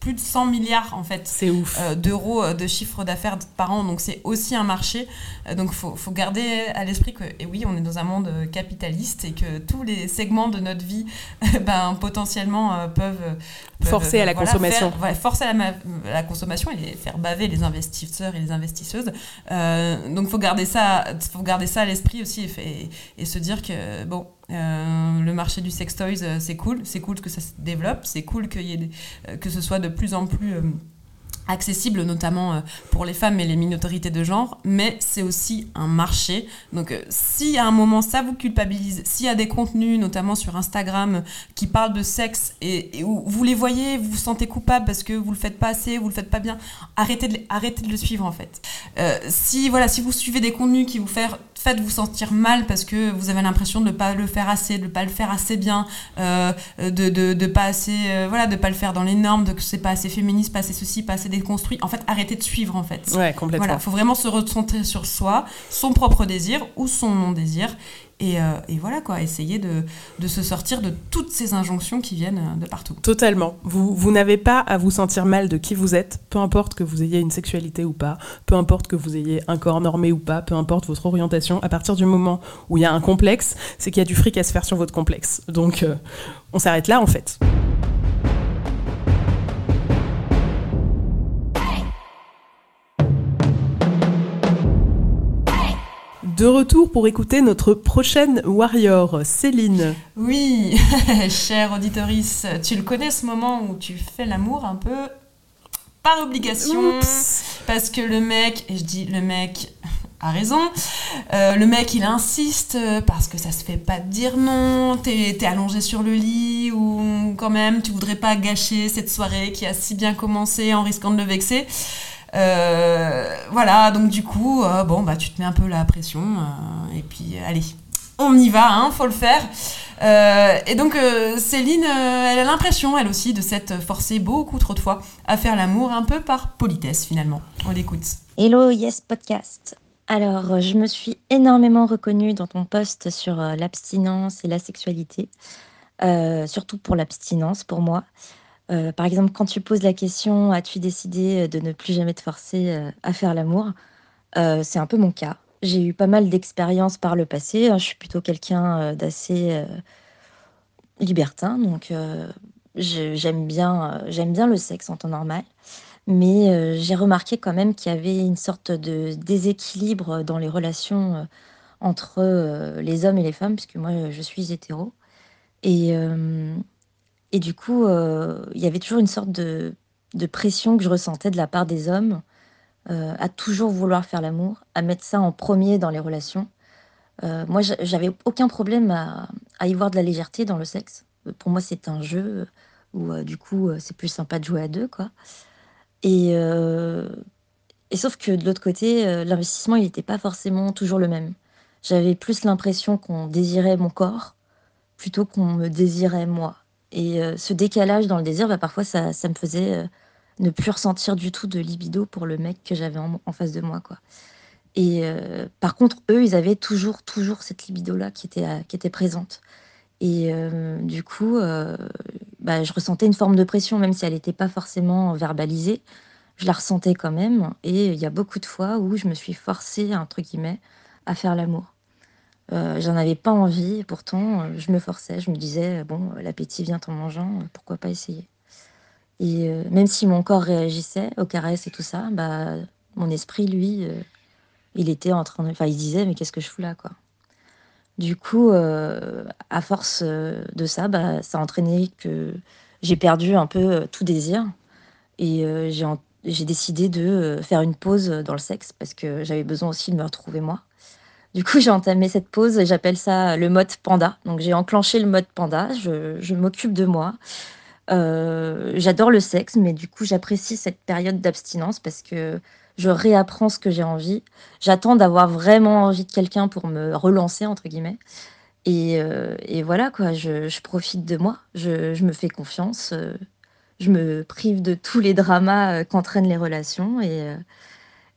Plus de 100 milliards en fait euh, d'euros euh, de chiffre d'affaires par an. Donc c'est aussi un marché. Euh, donc faut, faut garder à l'esprit que et oui on est dans un monde capitaliste et que tous les segments de notre vie (laughs) ben potentiellement peuvent, forcer à la consommation. forcer à la, la, consommation et faire baver les investisseurs et les investisseuses. Donc faut garder ça faut garder ça à l'esprit aussi et, et se dire que bon euh, le marché du sex toys, euh, c'est cool, c'est cool que ça se développe, c'est cool euh, que ce soit de plus en plus accessible notamment euh, pour les femmes et les minorités de genre, mais c'est aussi un marché. Donc euh, si à un moment ça vous culpabilise, s'il y a des contenus, notamment sur Instagram, qui parlent de sexe et, où vous les voyez, vous vous sentez coupable parce que vous le faites pas assez, vous le faites pas bien, arrêtez de, arrêtez de le suivre en fait. Euh, si voilà, si vous suivez des contenus qui vous font faites vous sentir mal parce que vous avez l'impression de ne pas le faire assez, de ne pas le faire assez bien, de, de, de, pas assez, voilà, de pas le faire dans les normes, de que c'est pas assez féministe, pas assez ceci, pas assez construit. En fait, arrêter de suivre, en fait. Ouais, complètement. Voilà, faut vraiment se recentrer sur soi, son propre désir ou son non-désir. Et, euh, et, voilà quoi, essayer de, se sortir de toutes ces injonctions qui viennent euh, de partout. Totalement. Vous, vous n'avez pas à vous sentir mal de qui vous êtes, peu importe que vous ayez une sexualité ou pas, peu importe que vous ayez un corps normé ou pas, peu importe votre orientation. À partir du moment où il y a un complexe, c'est qu'il y a du fric à se faire sur votre complexe. Donc euh, on s'arrête là en fait. De retour pour écouter notre prochaine warrior, Céline. Oui, (laughs) chère auditorice, tu le connais ce moment où tu fais l'amour un peu par obligation, parce que le mec, et je dis le mec (laughs) a raison, euh, le mec il insiste parce que ça se fait pas de dire non, t'es es allongé sur le lit ou quand même tu voudrais pas gâcher cette soirée qui a si bien commencé en risquant de le vexer. Euh, voilà, donc du coup, euh, bon, bah, tu te mets un peu la pression, euh, et puis allez, on y va, hein, faut le faire. et donc Céline, elle a l'impression, elle aussi, de s'être forcée beaucoup trop de fois à faire l'amour, un peu par politesse finalement. On l'écoute. Hello Yes Podcast. Alors, je me suis énormément reconnue dans ton post sur l'abstinence et la sexualité, surtout pour l'abstinence pour moi. Euh, par exemple, quand tu poses la question as-tu décidé euh, de ne plus jamais te forcer euh, à faire l'amour? C'est un peu mon cas. J'ai eu pas mal d'expériences par le passé. Hein. Je suis plutôt quelqu'un d'assez libertin, donc j'aime bien, j'aime bien le sexe en temps normal. Mais j'ai remarqué quand même qu'il y avait une sorte de déséquilibre dans les relations entre les hommes et les femmes, puisque moi je suis hétéro. Et et du coup, euh, il y avait toujours une sorte de, pression que je ressentais de la part des hommes euh, à toujours vouloir faire l'amour, à mettre ça en premier dans les relations. Euh, moi, j'avais aucun problème à, à, y voir de la légèreté dans le sexe. Pour moi, c'est un jeu où, du coup, c'est plus sympa de jouer à deux, quoi. Et, et sauf que de l'autre côté, l'investissement, il n'était pas forcément toujours le même. J'avais plus l'impression qu'on désirait mon corps plutôt qu'on me désirait moi. Et euh, ce décalage dans le désir, bah, parfois, ça, ça me faisait euh, ne plus ressentir du tout de libido pour le mec que j'avais en, face de moi. Quoi. Et euh, par contre, eux, ils avaient toujours, toujours cette libido-là qui était, qui était présente. Et du coup, bah, je ressentais une forme de pression, même si elle n'était pas forcément verbalisée. Je la ressentais quand même. Et il y a beaucoup de fois où je me suis forcée, entre guillemets, à faire l'amour. Euh, J'en avais pas envie, pourtant, euh, je me forçais. Je me disais, bon, l'appétit vient en mangeant, pourquoi pas essayer Et même si mon corps réagissait aux caresses et tout ça, bah, mon esprit, lui, il était en train de. Enfin, il disait, mais qu'est-ce que je fous là, quoi Du coup, à force de ça, bah, ça a entraîné que j'ai perdu un peu tout désir. Et j'ai décidé de euh, faire une pause dans le sexe parce que j'avais besoin aussi de me retrouver moi. Du coup, j'ai entamé cette pause et j'appelle ça le mode panda. Donc, j'ai enclenché le mode panda. Je, m'occupe de moi. Euh, j'adore le sexe, mais du coup, j'apprécie cette période d'abstinence parce que je réapprends ce que j'ai envie. J'attends d'avoir vraiment envie de quelqu'un pour me relancer, entre guillemets. Et, euh, voilà, quoi, je, profite de moi, je, me fais confiance je me prive de tous les dramas euh, qu'entraînent les relations et, euh,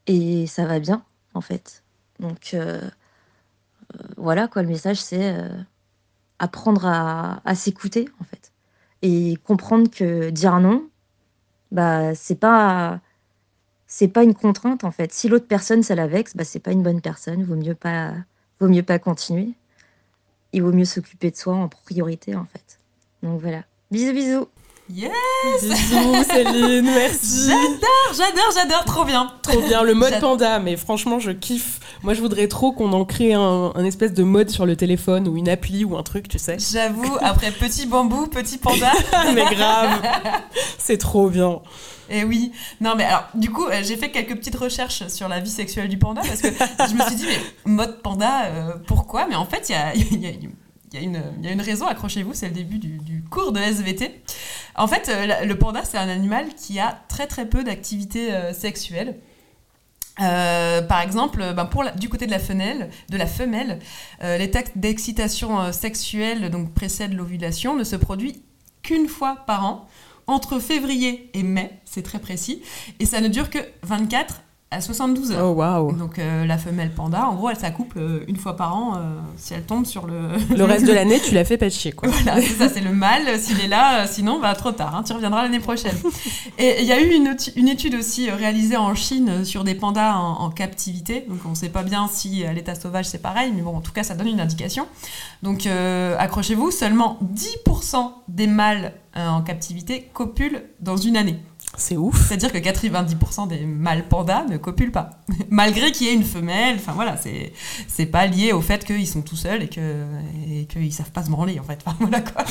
et ça va bien en fait. Donc euh, voilà quoi, le message c'est apprendre à, s'écouter en fait et comprendre que dire non, bah c'est pas c'est pas une contrainte en fait. Si l'autre personne ça la vexe, bah c'est pas une bonne personne. Vaut mieux pas vaut mieux pas continuer. Il vaut mieux s'occuper de soi en priorité en fait. Donc voilà. Bisous bisous. Yes Bisous Céline, merci. J'adore, j'adore, j'adore, trop bien. Trop bien, le mode panda, mais franchement je kiffe. Moi je voudrais trop qu'on en crée un, espèce de mode sur le téléphone ou une appli ou un truc, tu sais. J'avoue, après petit bambou, petit panda. (laughs) mais grave, c'est trop bien. Et eh oui, non mais alors du coup euh, j'ai fait quelques petites recherches sur la vie sexuelle du panda parce que je me suis dit mais mode panda euh, pourquoi? Mais en fait il y a, y, a, y, a y a, une raison, accrochez-vous, c'est le début du, du, cours de SVT. En fait, euh, le panda, c'est un animal qui a très très peu d'activité euh, sexuelle. Euh, par exemple, ben du côté de la femelle, de la textes d'excitation sexuelle donc précèdent l'ovulation ne se produit qu'une fois par an, entre février et mai, c'est très précis, et ça ne dure que 24 à 72 heures. Oh waouh Donc euh, la femelle panda, en gros, elle s'accouple euh, une fois par an euh, si elle tombe sur le. Le (laughs) reste de l'année, tu l'as fait pêcher, quoi. Voilà, ça, c'est le mâle. S'il est là, sinon, bah, trop tard. Hein, tu reviendras l'année prochaine. Et il y a eu une, une, étude aussi réalisée en Chine sur des pandas en, captivité. Donc on ne sait pas bien si à l'état sauvage c'est pareil, mais bon, en tout cas, ça donne une indication. Donc accrochez-vous, seulement 10% des mâles en captivité copulent dans une année. C'est ouf. C'est-à-dire que 90% des mâles pandas ne copulent pas. (laughs) Malgré qu'il y ait une femelle, enfin voilà, c'est, pas lié au fait qu'ils sont tout seuls et, que, et savent pas se branler en fait. (laughs) Voilà quoi.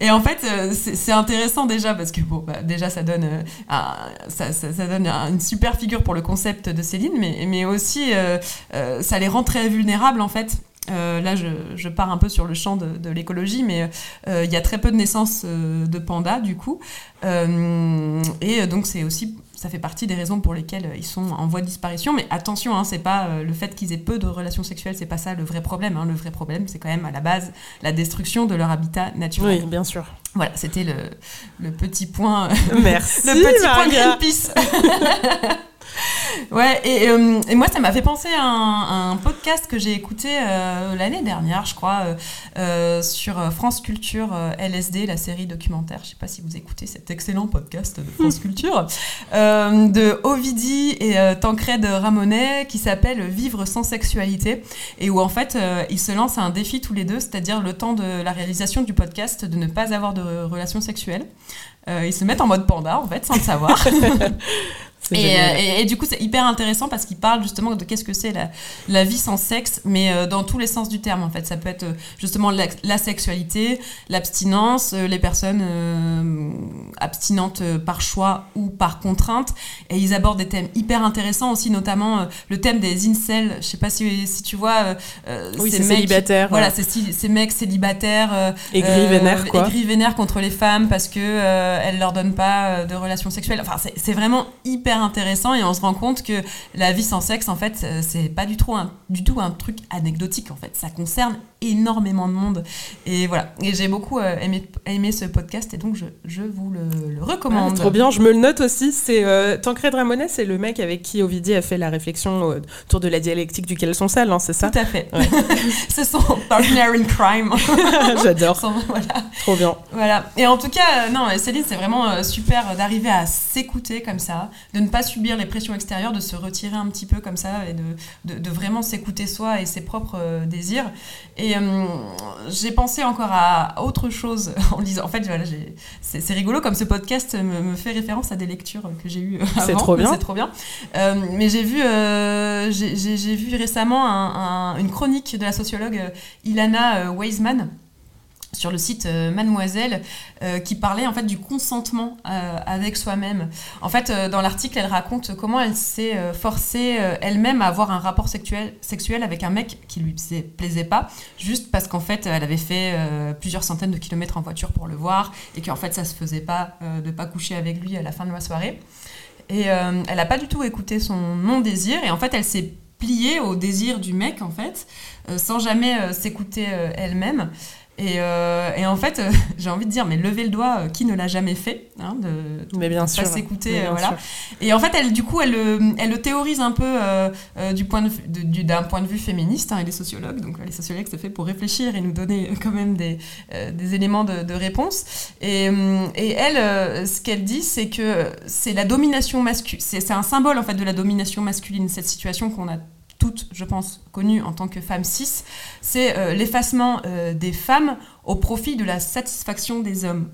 et en fait, euh, c'est, intéressant déjà parce que bon, bah, déjà ça donne, euh, ça, ça, donne une super figure pour le concept de Céline, mais, mais aussi euh, ça les rend très vulnérables en fait. Euh, là, je, pars un peu sur le champ de, l'écologie, mais euh, il y a très peu de naissances euh, de pandas, du coup. et donc, c'est aussi, ça fait partie des raisons pour lesquelles ils sont en voie de disparition. Mais attention, hein, c'est pas le fait qu'ils aient peu de relations sexuelles, c'est pas ça le vrai problème. Hein. Le vrai problème, c'est quand même à la base la destruction de leur habitat naturel. Oui, bien sûr. Voilà, c'était le, petit point. (laughs) Merci. le petit point Greenpeace. (laughs) (laughs) Ouais, euh, et, moi, ça m'a fait penser à un, podcast que j'ai écouté euh, l'année dernière, je crois, euh, sur France Culture LSD, la série documentaire. Je sais pas si vous écoutez cet excellent podcast de France (laughs) Culture, de Ovidi et Tancred Ramonet, qui s'appelle Vivre sans sexualité, et où en fait, ils se lancent un défi tous les deux, c'est-à-dire le temps de la réalisation du podcast, de ne pas avoir de relations sexuelles. ils se mettent en mode panda, en fait, sans le savoir. (laughs) Euh, et, et, du coup, c'est hyper intéressant parce qu'il parle justement de qu'est-ce que c'est la, la, vie sans sexe, mais euh, dans tous les sens du terme en fait. Ça peut être euh, justement la, sexualité, l'abstinence, les personnes abstinentes par choix ou par contrainte. Et ils abordent des thèmes hyper intéressants aussi, notamment le thème des incels. Je sais pas si, si tu vois. oui, ces mecs, célibataires. Voilà, ces, ces mecs célibataires. aigris vénères, quoi. Aigris vénères contre les femmes parce que elles leur donnent pas de relations sexuelles. Enfin, c'est vraiment hyper intéressant et on se rend compte que la vie sans sexe, en fait, euh, c'est pas du tout, un, du tout un truc anecdotique, en fait. Ça concerne énormément de monde. Et voilà. Et j'ai beaucoup euh, aimé, aimé, ce podcast et donc je, je vous le, recommande. Ah, trop bien, je me le note aussi. C'est euh, Tancred Ramonet, c'est le mec avec qui Ovidie a fait la réflexion euh, autour de la dialectique du caleçon sale, hein, c'est ça Tout à fait. c'est son partner in crime. (laughs) J'adore. voilà. Trop bien. Voilà. Et en tout cas, non, Céline, c'est vraiment super d'arriver à s'écouter comme ça, de ne pas subir les pressions extérieures, de se retirer un petit peu comme ça et de, de, vraiment s'écouter soi et ses propres euh, désirs. Et j'ai pensé encore à autre chose (laughs) en lisant. En fait, voilà, c'est rigolo comme ce podcast me, fait référence à des lectures que j'ai eues avant. (laughs) C'est trop bien. C'est trop bien. mais j'ai vu, j'ai vu récemment une chronique de la sociologue Ilana Weisman sur le site euh, Mademoiselle euh, qui parlait en fait du consentement euh, avec soi-même. En fait, dans l'article, elle raconte comment elle s'est forcée elle-même à avoir un rapport sexuel, sexuel avec un mec qui lui plaisait, pas, juste parce qu'en fait, elle avait fait plusieurs centaines de kilomètres en voiture pour le voir et qu'en fait, ça se faisait pas de pas coucher avec lui à la fin de la soirée. Et elle n'a pas du tout écouté son non-désir et en fait, elle s'est pliée au désir du mec en fait, sans jamais s'écouter elle-même. Et, euh, et, en fait, euh, (laughs) j'ai envie de dire, mais levez le doigt, euh, qui ne l'a jamais fait, hein, de, mais bien sûr, pas s'écouter, voilà. Et en fait, elle, du coup, elle, elle le théorise un peu du point de, d'un point de vue féministe. Hein, elle est sociologue, donc les sociologues, c'est fait pour réfléchir et nous donner quand même des, des éléments de, de réponse. Et, et elle, ce qu'elle dit, c'est que c'est la domination masculine, c'est, un symbole en fait de la domination masculine, cette situation qu'on a toutes, je pense, connues en tant que femmes cis, c'est euh, l'effacement euh, des femmes au profit de la satisfaction des hommes.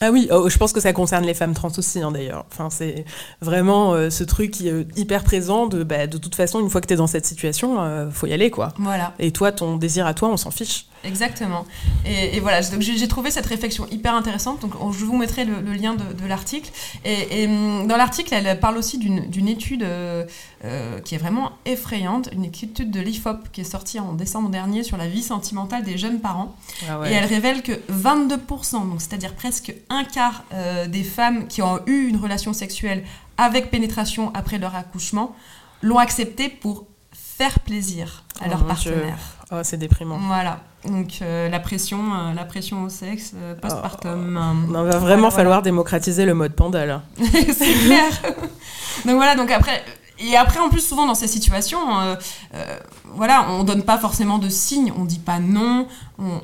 Ah oui, oh, je pense que ça concerne les femmes trans aussi hein, d'ailleurs. Enfin, c'est vraiment euh, ce truc qui est hyper présent de bah, de toute façon, une fois que tu es dans cette situation, faut y aller quoi. Voilà. Et toi, ton désir à toi, on s'en fiche. Exactement. Et, voilà, donc j'ai trouvé cette réflexion hyper intéressante. Donc je vous mettrai le, lien de, l'article. Et, hum, dans l'article, elle parle aussi d'une étude euh, euh, qui est vraiment effrayante, une étude de l'IFOP qui est sortie en décembre dernier sur la vie sentimentale des jeunes parents. Ah et elle révèle que 22%, donc c'est-à-dire presque un quart euh, des femmes qui ont eu une relation sexuelle avec pénétration après leur accouchement, l'ont accepté pour faire plaisir à oh leur partenaire. Oh, c'est déprimant. Voilà. Donc euh, la pression, euh, la pression au sexe euh, postpartum. Il va vraiment falloir démocratiser le mode panda (laughs) c'est clair. (laughs) donc voilà. Donc après, et après, en plus, souvent dans ces situations, euh, euh, voilà, on donne pas forcément de signes, on dit pas non, on,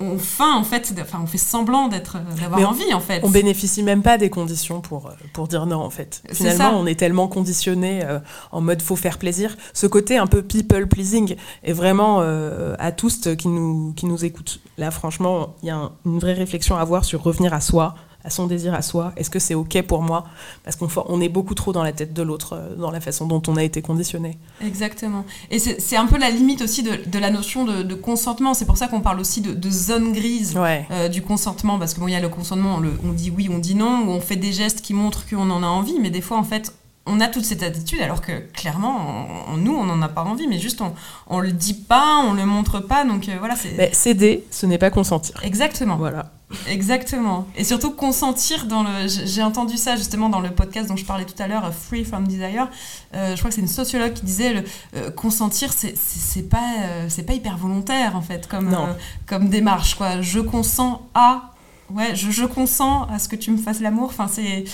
on, feint en fait, enfin, on fait semblant d'être, d'avoir envie en fait. On bénéficie même pas des conditions pour, pour dire non en fait. Finalement, on est tellement conditionné euh, en mode faut faire plaisir. Ce côté un peu people pleasing est vraiment à tous qui nous, qui nous écoutent. Là, franchement, il y a une vraie réflexion à avoir sur revenir à soi, à son désir à soi Est-ce que c'est OK pour moi? Parce qu'on on est beaucoup trop dans la tête de l'autre, euh, dans la façon dont on a été conditionné. Exactement. Et c'est un peu la limite aussi de, de la notion de, consentement. C'est pour ça qu'on parle aussi de, zone grise euh, du consentement. Parce que bon, il y a le consentement, on, on, dit oui, on dit non, ou on fait des gestes qui montrent qu'on en a envie, mais des fois, en fait, on a toute cette attitude alors que clairement nous on n'en a pas envie mais juste on, on le dit pas on le montre pas donc euh, voilà c'est céder ce n'est pas consentir. Exactement. Voilà. Exactement. Et surtout consentir dans le j'ai entendu ça justement dans le podcast dont je parlais tout à l'heure euh, Free from Desire. Euh, je crois que c'est une sociologue qui disait le consentir c'est c'est pas c'est pas hyper volontaire en fait comme comme démarche quoi. Je consens à ouais je, je consens à ce que tu me fasses l'amour. Enfin c'est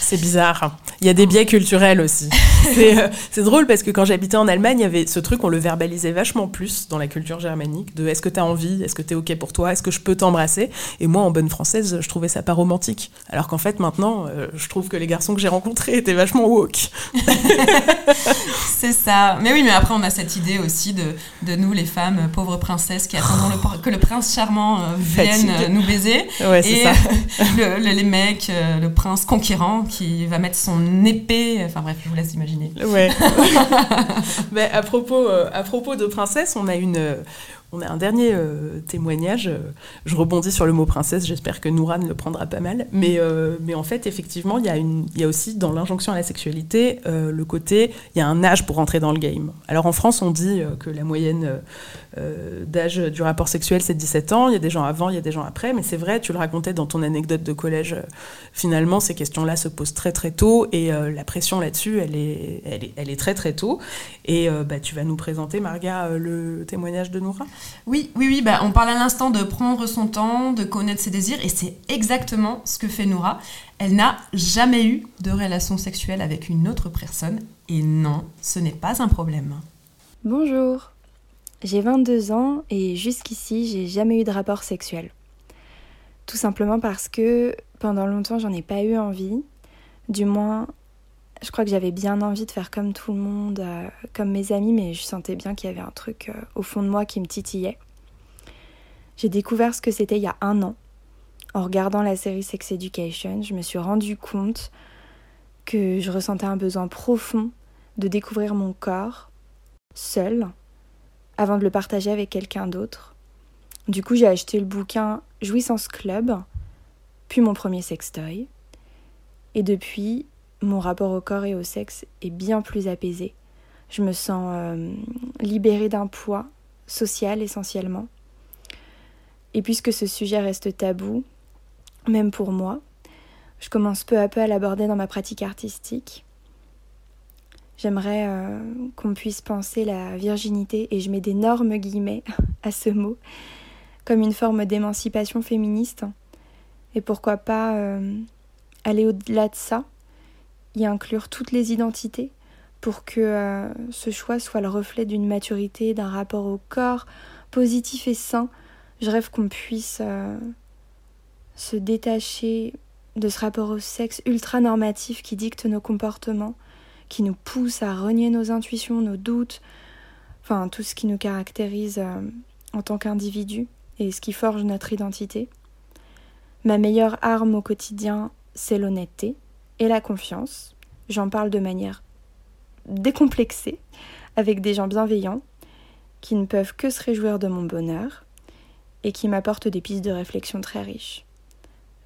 c'est bizarre. Il y a des biais culturels aussi. (laughs) Euh, c'est drôle parce que quand j'habitais en Allemagne, il y avait ce truc, on le verbalisait vachement plus dans la culture germanique, de est-ce que tu as envie, est-ce que tu es OK pour toi, est-ce que je peux t'embrasser? Et moi, en bonne française, je trouvais ça pas romantique. Alors qu'en fait, maintenant, euh, je trouve que les garçons que j'ai rencontrés étaient vachement woke. (laughs) c'est ça. Mais oui, mais après, on a cette idée aussi de, de nous, les femmes, pauvres princesses, qui attendons que le prince charmant euh, vienne nous baiser. Ouais, et ça. (laughs) les mecs, le prince conquérant qui va mettre son épée. Enfin bref, je vous laisse imaginer. Ouais. Mais (laughs) (laughs) à propos, euh, à propos de princesse, on a une, on a un dernier euh, témoignage. Je rebondis sur le mot princesse, j'espère que Noura ne le prendra pas mal. Mais, euh, en fait, effectivement, il y, a aussi dans l'injonction à la sexualité euh, le côté, il y a un âge pour entrer dans le game. Alors en France, on dit que la moyenne d'âge du rapport sexuel, c'est 17 ans. Il y a des gens avant, il y a des gens après. Mais c'est vrai, tu le racontais dans ton anecdote de collège, finalement, ces questions-là se posent très très tôt. Et la pression là-dessus, elle est très très tôt. Et bah, tu vas nous présenter, Marga, le témoignage de Noura oui, oui, oui, bah, on parle à l'instant de prendre son temps, de connaître ses désirs, et c'est exactement ce que fait Noura. Elle n'a jamais eu de relation sexuelle avec une autre personne, et non, ce n'est pas un problème. Bonjour, j'ai 22 ans et jusqu'ici, j'ai jamais eu de rapport sexuel. Tout simplement parce que pendant longtemps, j'en ai pas eu envie. Du moins, je crois que j'avais bien envie de faire comme tout le monde, euh, comme mes amis, mais je sentais bien qu'il y avait un truc euh, au fond de moi qui me titillait. J'ai découvert ce que c'était il y a un an. En regardant la série Sex Education, je me suis rendu compte que je ressentais un besoin profond de découvrir mon corps, seul, avant de le partager avec quelqu'un d'autre. Du coup, j'ai acheté le bouquin Jouissance Club, puis mon premier sextoy. Et depuis, mon rapport au corps et au sexe est bien plus apaisé. Je me sens euh, libérée d'un poids social essentiellement. Et puisque ce sujet reste tabou, même pour moi, je commence peu à peu à l'aborder dans ma pratique artistique. J'aimerais euh, qu'on puisse penser la virginité, et je mets d'énormes guillemets (laughs) à ce mot, comme une forme d'émancipation féministe. Et pourquoi pas euh, aller au-delà de ça y inclure toutes les identités pour que euh, ce choix soit le reflet d'une maturité, d'un rapport au corps positif et sain. Je rêve qu'on puisse euh, se détacher de ce rapport au sexe ultra normatif qui dicte nos comportements, qui nous pousse à renier nos intuitions, nos doutes, enfin tout ce qui nous caractérise euh, en tant qu'individu et ce qui forge notre identité. Ma meilleure arme au quotidien, c'est l'honnêteté et la confiance. J'en parle de manière décomplexée, avec des gens bienveillants, qui ne peuvent que se réjouir de mon bonheur et qui m'apportent des pistes de réflexion très riches.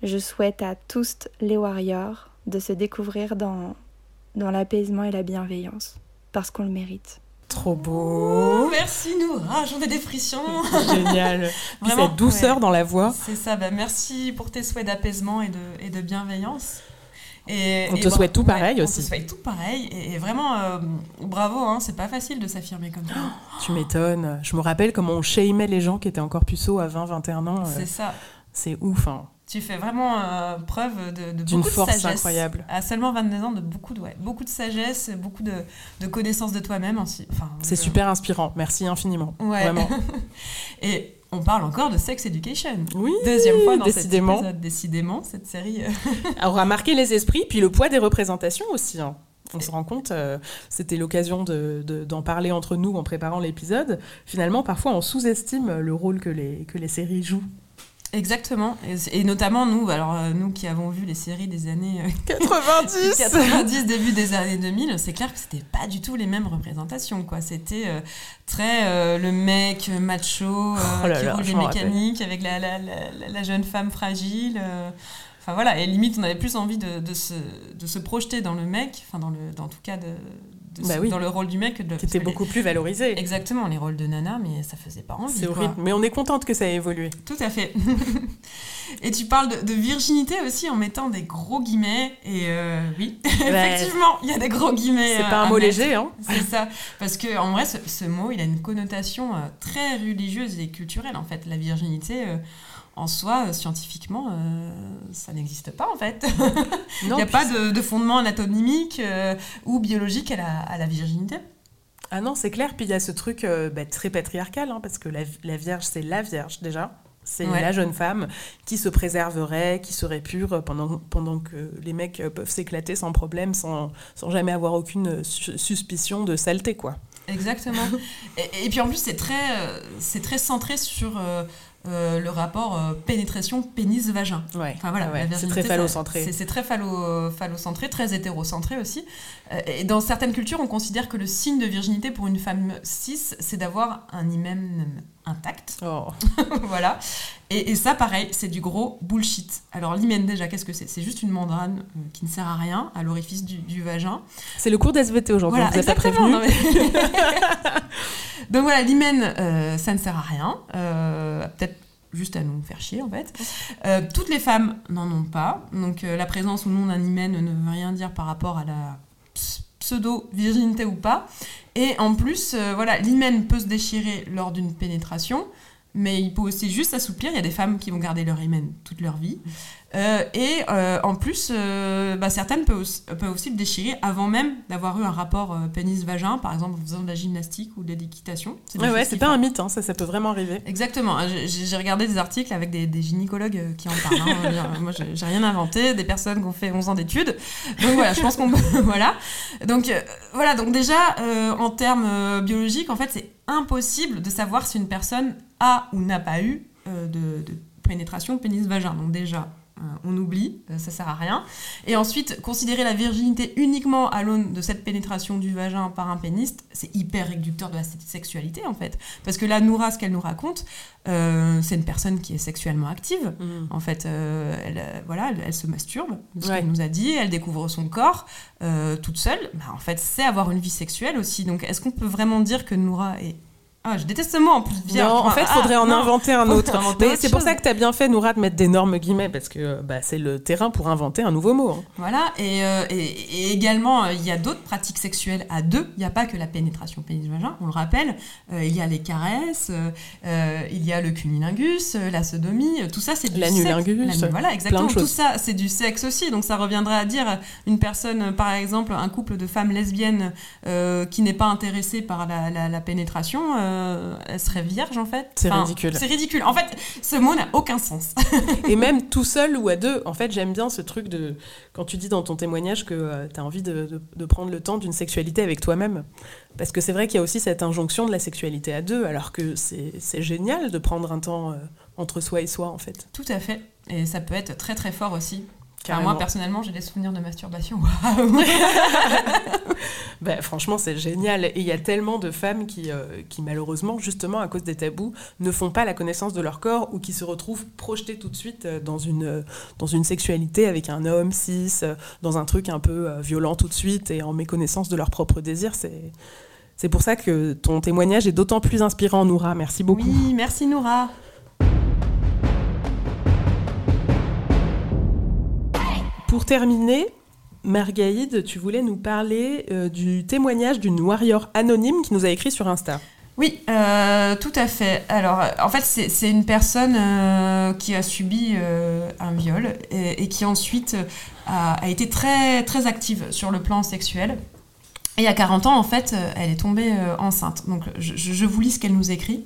Je souhaite à tous les warriors de se découvrir dans, dans l'apaisement et la bienveillance, parce qu'on le mérite. Trop beau. Merci Noura, j'en ai des frissons. Génial. Puis (laughs) cette douceur ouais. dans la voix. C'est ça, bah merci pour tes souhaits d'apaisement et de, et de bienveillance. Et, on te souhaite tout pareil ouais, aussi. On te souhaite tout pareil. Et, et vraiment, euh, bravo, hein, c'est pas facile de s'affirmer comme ça. (gasps) tu m'étonnes. Je me rappelle comment on shameait les gens qui étaient encore puceaux à 20, 21 ans. C'est ça. C'est ouf. Hein. Tu fais vraiment euh, preuve de, de d'une force de sagesse. incroyable. À seulement 22 ans, de beaucoup de, ouais, beaucoup de sagesse, beaucoup de, de connaissance de toi-même aussi. Enfin, c'est euh... super inspirant. Merci infiniment. Ouais. Vraiment. (laughs) et on parle encore de Sex Education. Oui, Deuxième fois dans décidément. cet épisode. Décidément, cette série. euh, (laughs) aura marqué les esprits, puis le poids des représentations aussi. Hein. On se rend compte, euh, c'était l'occasion d'en de, de, parler entre nous en préparant l'épisode. Finalement, parfois, on sous-estime le rôle que les, que les séries jouent. Exactement, et, et, notamment nous, alors euh, nous qui avons vu les séries des années euh, (laughs) (laughs) 90, 90 début des années 2000, c'est clair que c'était pas du tout les mêmes représentations, quoi. C'était euh, très euh, le mec macho oh qui là, roule des mécaniques avec la, la, la, la, jeune femme fragile. euh. Enfin voilà, et limite on avait plus envie de, de, se, de se projeter dans le mec, enfin dans le, dans tout cas de, de bah oui. dans le rôle du mec. De, qui était beaucoup les, plus valorisé. Exactement, les rôles de nana, mais ça faisait pas envie. C'est horrible, mais on est contente que ça ait évolué. Tout à fait. (laughs) et tu parles de, de, virginité aussi en mettant des gros guillemets, et euh, oui, (laughs) bah, effectivement, il y a des gros guillemets. C'est pas un mot mettre. léger, hein C'est ça, parce que en vrai, ce, ce, mot, il a une connotation euh, très religieuse et culturelle, en fait. La virginité... En soi, euh, scientifiquement, euh, ça n'existe pas en fait. (laughs) Il n'y a pas de, de, fondement anatomique euh, ou biologique à la, à la, virginité. Ah non, c'est clair. Puis il y a ce truc euh, bah, très patriarcal, hein, parce que la, la Vierge, c'est la Vierge déjà. C'est ouais. la jeune femme qui se préserverait, qui serait pure pendant, pendant que les mecs peuvent s'éclater sans problème, sans, sans jamais avoir aucune su suspicion de saleté, quoi. Exactement. (laughs) et, et, puis en plus, c'est très, c'est très centré sur euh, le rapport euh, pénétration pénis-vagin. Ouais. Enfin, voilà, ouais, c'est très phallocentré. C'est très phallo, phallocentré, très hétérocentré aussi. Euh, et dans certaines cultures, on considère que le signe de virginité pour une femme cis, c'est d'avoir un hymen intact. Oh. (laughs) voilà. Et, et, ça, pareil, c'est du gros bullshit. Alors, l'hymen, déjà, qu'est-ce que c'est? C'est juste une membrane euh, qui ne sert à rien à l'orifice du, du, vagin. C'est le cours d'SVT aujourd'hui, voilà, vous pas prévenu. Non, mais... (laughs) (laughs) Donc voilà, l'hymen, euh, ça ne sert à rien. Euh, Peut-être juste à nous faire chier en fait. Euh, toutes les femmes n'en ont pas. Donc la présence ou non d'un hymen ne veut rien dire par rapport à la pseudo-virginité ou pas. Et en plus, voilà, l'hymen peut se déchirer lors d'une pénétration. Mais il peut aussi juste s'assouplir. Il y a des femmes qui vont garder leur hymen toute leur vie. Euh, et euh, en plus, euh, bah, certaines peuvent aussi, peuvent aussi, le déchirer avant même d'avoir eu un rapport pénis-vagin, par exemple en faisant de la gymnastique ou de l'équitation. C'est ouais, ouais, c'est pas un mythe, hein, ça, ça peut vraiment arriver. Exactement. J'ai regardé des articles avec des, des gynécologues qui en parlent. Hein. Moi, j'ai rien inventé, des personnes qui ont fait 11 ans d'études. Donc voilà, je pense qu'on (laughs) voilà. Donc voilà, donc déjà, en termes biologiques, en fait, c'est impossible de savoir si une personne a ou n'a pas eu de, de pénétration pénis-vagin. Donc déjà, euh, on oublie, euh, ça sert à rien. Et ensuite, considérer la virginité uniquement à l'aune de cette pénétration du vagin par un péniste, c'est hyper réducteur de la sexualité en fait. Parce que là, Noura, ce qu'elle nous raconte, euh, c'est une personne qui est sexuellement active. Mm. En fait, elle, voilà, elle, se masturbe, ce qu'elle nous a dit, elle découvre son corps toute seule. Bah, en fait, c'est avoir une vie sexuelle aussi. Donc, est-ce qu'on peut vraiment dire que Noura est ah, je déteste ce mot en plus. Non, en fait, il faudrait en inventer un autre. c'est pour ça que tu as bien fait, Noura, de mettre d'énormes guillemets, parce que bah, c'est le terrain pour inventer un nouveau mot. Hein. Voilà, et, euh, et, également, euh, il y a d'autres pratiques sexuelles à deux. Il n'y a pas que la pénétration pénis-vagin, on le rappelle. Euh, il y a les caresses, il y a le cunilingus, la sodomie, tout ça, c'est du L'anulingus. Voilà, exactement. Tout ça, c'est du sexe aussi. Donc ça reviendrait à dire une personne, par exemple, un couple de femmes lesbiennes qui n'est pas intéressé par la, la, la pénétration euh, elle serait vierge en fait. C'est ridicule. C'est ridicule. En fait, ce mot n'a aucun sens. (laughs) et même tout seul ou à deux, en fait, j'aime bien ce truc de. Quand tu dis dans ton témoignage que euh, tu as envie de, prendre le temps d'une sexualité avec toi-même. Parce que c'est vrai qu'il y a aussi cette injonction de la sexualité à deux, alors que c'est génial de prendre un temps euh, entre soi et soi en fait. Tout à fait. Et ça peut être très très fort aussi moi, personnellement, j'ai des souvenirs de masturbation. (laughs) ben, franchement, c'est génial. Et il y a tellement de femmes qui, euh, qui, malheureusement, justement, à cause des tabous, ne font pas la connaissance de leur corps ou qui se retrouvent projetées tout de suite euh, dans une, euh, dans une sexualité avec un homme cis, dans un truc un peu violent tout de suite et en méconnaissance de leur propre désir. C'est. C'est pour ça que ton témoignage est d'autant plus inspirant, Noura. Merci beaucoup. Oui, merci Noura. Pour terminer, Margaïde, tu voulais nous parler euh, du témoignage d'une warrior anonyme qui nous a écrit sur Insta. Oui, euh, tout à fait. Alors, en fait, c'est une personne euh, qui a subi un viol et, qui ensuite a, été très, très active sur le plan sexuel. Et à 40 ans, en fait, elle est tombée enceinte. Donc, je, je, vous lis ce qu'elle nous écrit.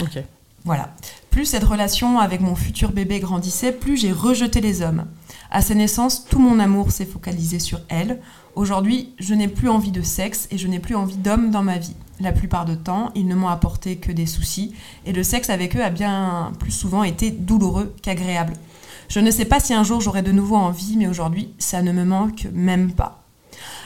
Ok. Voilà. Plus cette relation avec mon futur bébé grandissait, plus j'ai rejeté les hommes. À sa naissance, tout mon amour s'est focalisé sur elle. Aujourd'hui, je n'ai plus envie de sexe et je n'ai plus envie d'hommes dans ma vie. La plupart du temps, ils ne m'ont apporté que des soucis et le sexe avec eux a bien plus souvent été douloureux qu'agréable. Je ne sais pas si un jour j'aurai de nouveau envie, mais aujourd'hui, ça ne me manque même pas.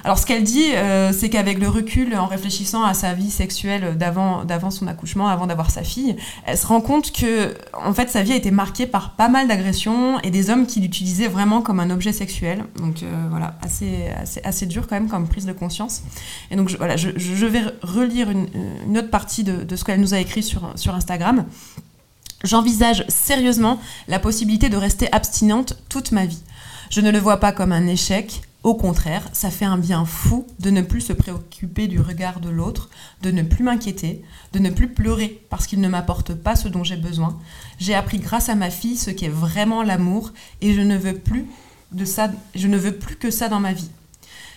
Alors ce qu'elle dit, euh, c'est qu'avec le recul, en réfléchissant à sa vie sexuelle d'avant, son accouchement, avant d'avoir sa fille, elle se rend compte que en fait sa vie a été marquée par pas mal d'agressions et des hommes qui l'utilisaient vraiment comme un objet sexuel. Donc euh, voilà, assez, assez, dur quand même comme prise de conscience. Et donc je, voilà, je, vais relire une, une, autre partie de, de ce qu'elle nous a écrit sur, sur Instagram. J'envisage sérieusement la possibilité de rester abstinente toute ma vie. Je ne le vois pas comme un échec, au contraire, ça fait un bien fou de ne plus se préoccuper du regard de l'autre, de ne plus m'inquiéter, de ne plus pleurer parce qu'il ne m'apporte pas ce dont j'ai besoin. J'ai appris grâce à ma fille ce qu'est vraiment l'amour et je ne veux plus je ne veux plus que ça dans ma vie.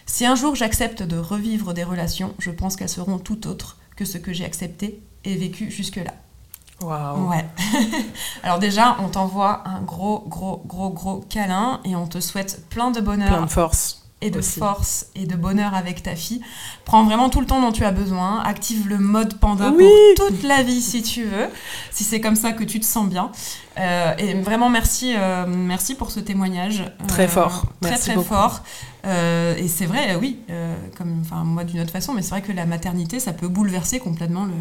Si un jour j'accepte de revivre des relations, je pense qu'elles seront tout autres que ce que j'ai accepté et vécu jusque-là. Ouais. (laughs) Alors déjà, on t'envoie un gros, gros, gros, gros câlin et on te souhaite plein de bonheur. Plein de force. Et de force et de bonheur avec ta fille. Prends vraiment tout le temps dont tu as besoin. Active le mode panda pour toute la vie si tu veux. Si c'est comme ça que tu te sens bien. Euh, et vraiment merci, euh, merci pour ce témoignage. Très fort. Très merci très fort. Euh, et c'est vrai, oui, comme, enfin moi d'une autre façon, mais c'est vrai que la maternité, ça peut bouleverser complètement le,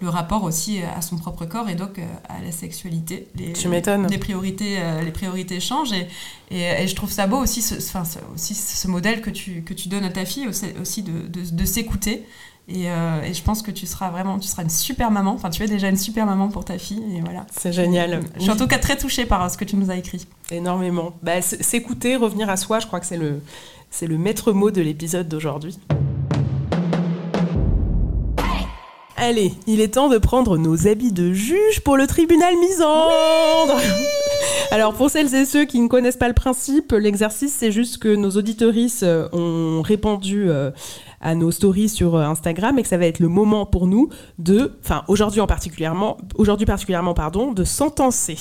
le rapport aussi à son propre corps et donc à la sexualité. Les, tu m'étonnes. Les priorités, les priorités changent et, et, je trouve ça beau aussi, ce, enfin, aussi ce modèle que tu, que tu donnes à ta fille aussi, aussi de, de, de s'écouter euh, et, je pense que tu seras vraiment, tu seras une super maman. Enfin, tu es déjà une super maman pour ta fille. Et voilà. C'est génial. Je suis en tout cas très touchée par ce que tu nous as écrit. Énormément. Bah, s'écouter, revenir à soi, je crois que c'est le, le maître mot de l'épisode d'aujourd'hui. Allez, il est temps de prendre nos habits de juge pour le tribunal misandre. Alors pour celles et ceux qui ne connaissent pas le principe, l'exercice c'est juste que nos auditorices euh, ont répondu euh, à nos stories sur euh, Instagram et que ça va être le moment pour nous de, enfin aujourd'hui en particulièrement, aujourd'hui particulièrement pardon, de sentencer.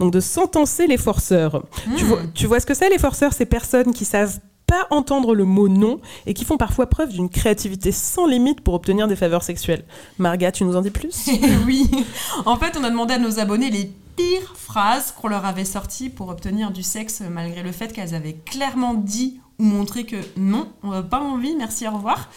Donc de sentencer les forceurs. Tu, vois, tu vois ce que c'est les forceurs? Ces personnes qui savent pas entendre le mot non et qui font parfois preuve d'une créativité sans limite pour obtenir des faveurs sexuelles. Marga, tu nous en dis plus? (laughs) Oui. En fait, on a demandé à nos abonnés les pires phrases qu'on leur avait sorties pour obtenir du sexe, malgré le fait qu'elles avaient clairement dit ou montré que non, on n'a pas envie, merci, au revoir.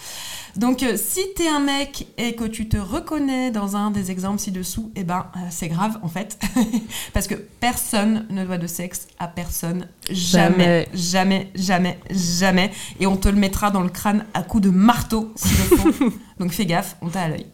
Donc, euh, si t'es un mec et que tu te reconnais dans un des exemples ci-dessous, eh ben, euh, c'est grave en fait. (laughs) Parce que personne ne doit de sexe à personne. Jamais, jamais, jamais, jamais. Et on te le mettra dans le crâne à coups de marteau s'il le faut. (laughs) Donc, fais gaffe, on t'a à l'œil.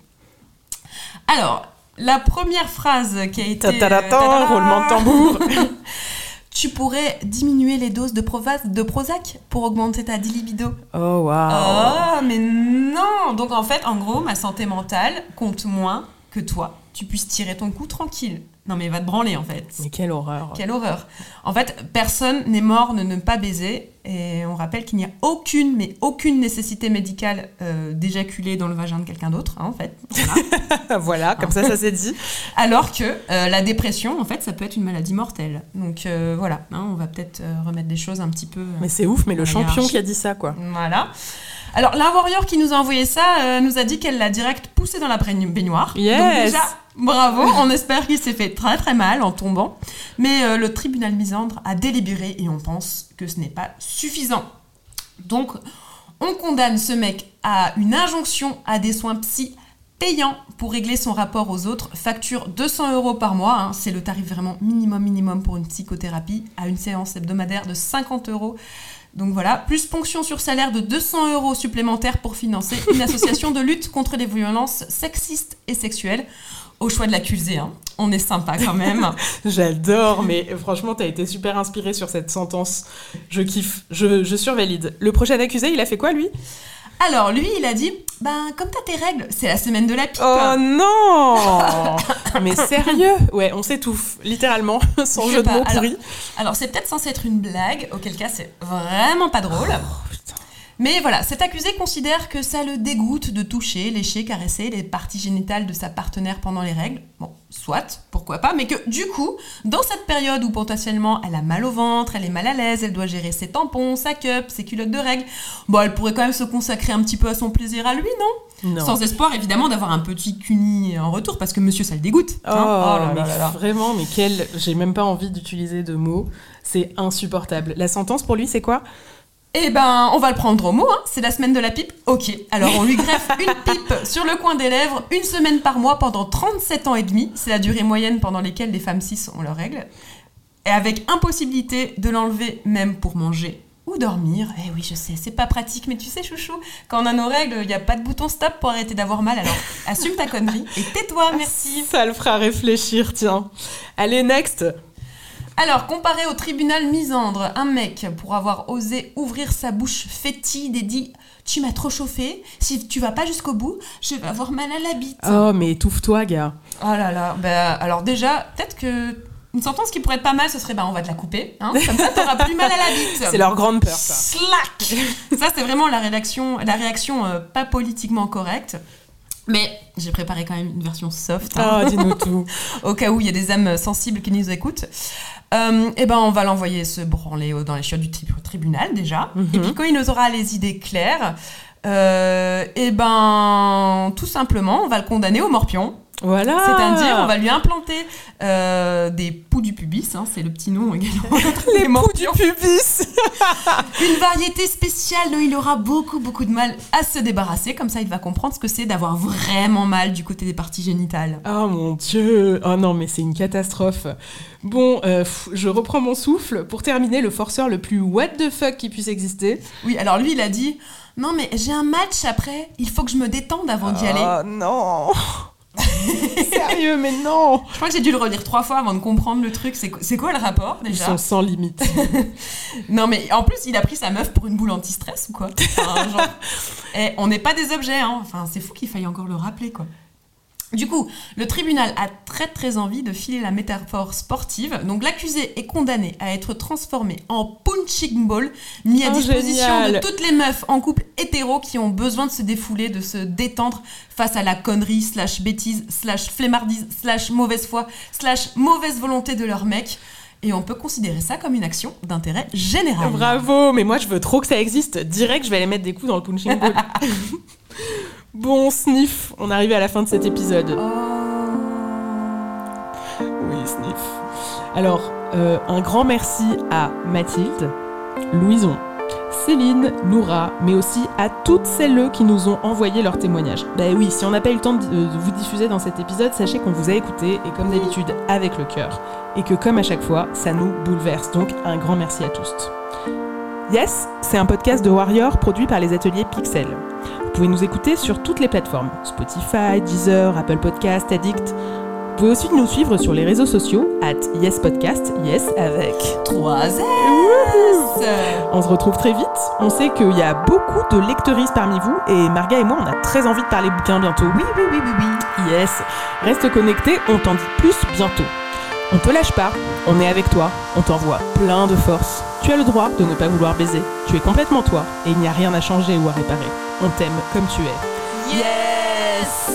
Alors, la première phrase qui a été. Ta-ta-ta-ta, roulement de tambour. (laughs) tu pourrais diminuer les doses de, Prozac pour augmenter ta libido. Oh waouh Oh, mais non Donc en fait, en gros, ma santé mentale compte moins que toi. Tu puisses tirer ton coup tranquille. Non mais va te branler en fait. Mais quelle horreur Quelle horreur. En fait, personne n'est mort de ne pas baiser. Et on rappelle qu'il n'y a aucune, mais aucune nécessité médicale euh, d'éjaculer dans le vagin de quelqu'un d'autre, hein, en fait. Voilà. (laughs) Voilà, comme ça, ça s'est dit. Alors que euh, la dépression, en fait, ça peut être une maladie mortelle. Donc euh, voilà, hein, on va peut-être remettre des choses un petit peu. Mais c'est ouf, mais le champion qui a dit ça, quoi. Voilà. Alors, la warrior qui nous a envoyé ça euh, nous a dit qu'elle l'a direct poussé dans la baign- baignoire. Yes. Donc déjà, bravo. On espère qu'il s'est fait très très mal en tombant. Mais euh, le tribunal misandre a délibéré et on pense que ce n'est pas suffisant. Donc, on condamne ce mec à une injonction à des soins psy payants pour régler son rapport aux autres. Facture 200 euros par mois, hein, c'est le tarif vraiment minimum minimum pour une psychothérapie, à une séance hebdomadaire de 50 euros. Donc voilà, plus ponction sur salaire de 200 euros supplémentaires pour financer une (laughs) association de lutte contre les violences sexistes et sexuelles. Au choix de l'accusé, hein. on est sympa quand même. (laughs) J'adore, mais franchement, t'as été super inspiré sur cette sentence. Je kiffe, je, je survalide. Le prochain accusé, il a fait quoi, lui? Alors lui, il a dit, ben comme t'as tes règles, c'est la semaine de la pipe. Oh non (laughs) Mais sérieux Ouais, on s'étouffe, littéralement, (laughs) sans Je jeu de mots alors- pourri. Alors c'est peut-être censé être une blague, auquel cas c'est vraiment pas drôle. Oh. Mais voilà, cet accusé considère que ça le dégoûte de toucher, lécher, caresser les parties génitales de sa partenaire pendant les règles. Bon, soit, pourquoi pas, mais que du coup, dans cette période où potentiellement elle a mal au ventre, elle est mal à l'aise, elle doit gérer ses tampons, sa cup, ses culottes de règles, bon, elle pourrait quand même se consacrer un petit peu à son plaisir à lui, non, Non. Sans espoir évidemment d'avoir un petit cuni en retour, parce que monsieur ça le dégoûte. Oh, hein. mais vraiment, mais quel... J'ai même pas envie d'utiliser de mots. C'est insupportable. La sentence pour lui, c'est quoi? Eh ben, on va le prendre au mot, hein. c'est la semaine de la pipe. Ok, alors on lui greffe (laughs) une pipe sur le coin des lèvres, une semaine par mois pendant 37 ans et demi. C'est la durée moyenne pendant laquelle les femmes cis ont leurs règles. Et avec impossibilité de l'enlever même pour manger ou dormir. Eh oui, je sais, c'est pas pratique, mais tu sais, chouchou, quand on a nos règles, il n'y a pas de bouton stop pour arrêter d'avoir mal, alors assume ta connerie et tais-toi, merci. Ça le fera réfléchir, tiens. Allez, next Alors, comparé au tribunal misandre, un mec, pour avoir osé ouvrir sa bouche fétide et dit Tu m'as trop chauffé, si tu vas pas jusqu'au bout, je vais avoir mal à la bite. Oh, mais étouffe-toi, gars. Oh là là, bah, alors déjà, peut-être que. Une sentence qui pourrait être pas mal, ce serait bah, on va te la couper, hein, comme ça t'auras plus mal à la bite. C'est leur grande peur, ça. Slack Ça, c'est vraiment la réaction, la réaction euh, pas politiquement correcte. Mais j'ai préparé quand même une version soft. hein Oh, dis-nous tout. (laughs) au cas où il y a des âmes sensibles qui nous écoutent. Euh, eh ben, on va l'envoyer se branler dans les chiottes du tri- tribunal déjà. Et puis quand il nous aura les idées claires, euh, eh ben, tout simplement, on va le condamner au morpion. Voilà. C'est-à-dire, on va lui implanter euh, des poux du pubis, hein, c'est le petit nom également. (laughs) Les poux du pubis (laughs) Une variété spéciale dont il aura beaucoup, beaucoup de mal à se débarrasser. Comme ça, il va comprendre ce que c'est d'avoir vraiment mal du côté des parties génitales. Oh mon dieu Oh non, mais c'est une catastrophe. Bon, euh, je reprends mon souffle. Pour terminer, le forceur le plus what the fuck qui puisse exister. Oui, alors lui, il a dit Non, mais j'ai un match après, il faut que je me détende avant d'y aller. Oh non (laughs) Sérieux, mais non Je crois que j'ai dû le relire trois fois avant de comprendre le truc. C'est quoi- C'est quoi le rapport Ils déjà sont sans limite. (laughs) Non, mais en plus, il a pris sa meuf pour une boule anti-stress ou quoi? Enfin, genre, (laughs) eh, On n'est pas des objets, hein. Enfin, c'est fou qu'il faille encore le rappeler, quoi. Du coup, le tribunal a très très envie de filer la métaphore sportive. Donc l'accusé est condamné à être transformé en punching ball, mis à Oh, disposition génial. de toutes les meufs en couple hétéro qui ont besoin de se défouler, de se détendre face à la connerie, slash bêtise, slash flemmardise, slash mauvaise foi, slash mauvaise volonté de leur mec. Et on peut considérer ça comme une action d'intérêt général. Bravo, mais moi je veux trop que ça existe. Direct, je vais aller mettre des coups dans le punching ball. (laughs) bon, sniff, on est arrivé à la fin de cet épisode. Oui, sniff. Alors, euh, un grand merci à Mathilde, Louison, Céline, Noura, mais aussi à toutes celles qui nous ont envoyé leurs témoignages. Ben oui, si on n'a pas eu le temps de vous diffuser dans cet épisode, sachez qu'on vous a écouté et comme d'habitude avec le cœur. Et que comme à chaque fois, ça nous bouleverse. Donc un grand merci à tous. Yes, c'est un podcast de Warrior produit par les ateliers Pixel. Vous pouvez nous écouter sur toutes les plateformes Spotify, Deezer, Apple Podcast, Addict. Vous pouvez aussi nous suivre sur les réseaux sociaux at Yes Podcast, Yes avec 3 S On se retrouve très vite. On sait qu'il y a beaucoup de lecteuristes parmi vous et Marga et moi, on a très envie de parler bouquins bientôt. Oui, oui, oui, oui, oui. Yes. Reste connecté, on t'en dit plus bientôt. On te lâche pas, on est avec toi, on t'envoie plein de force. Tu as le droit de ne pas vouloir baiser. Tu es complètement toi et il n'y a rien à changer ou à réparer. On t'aime comme tu es. Yes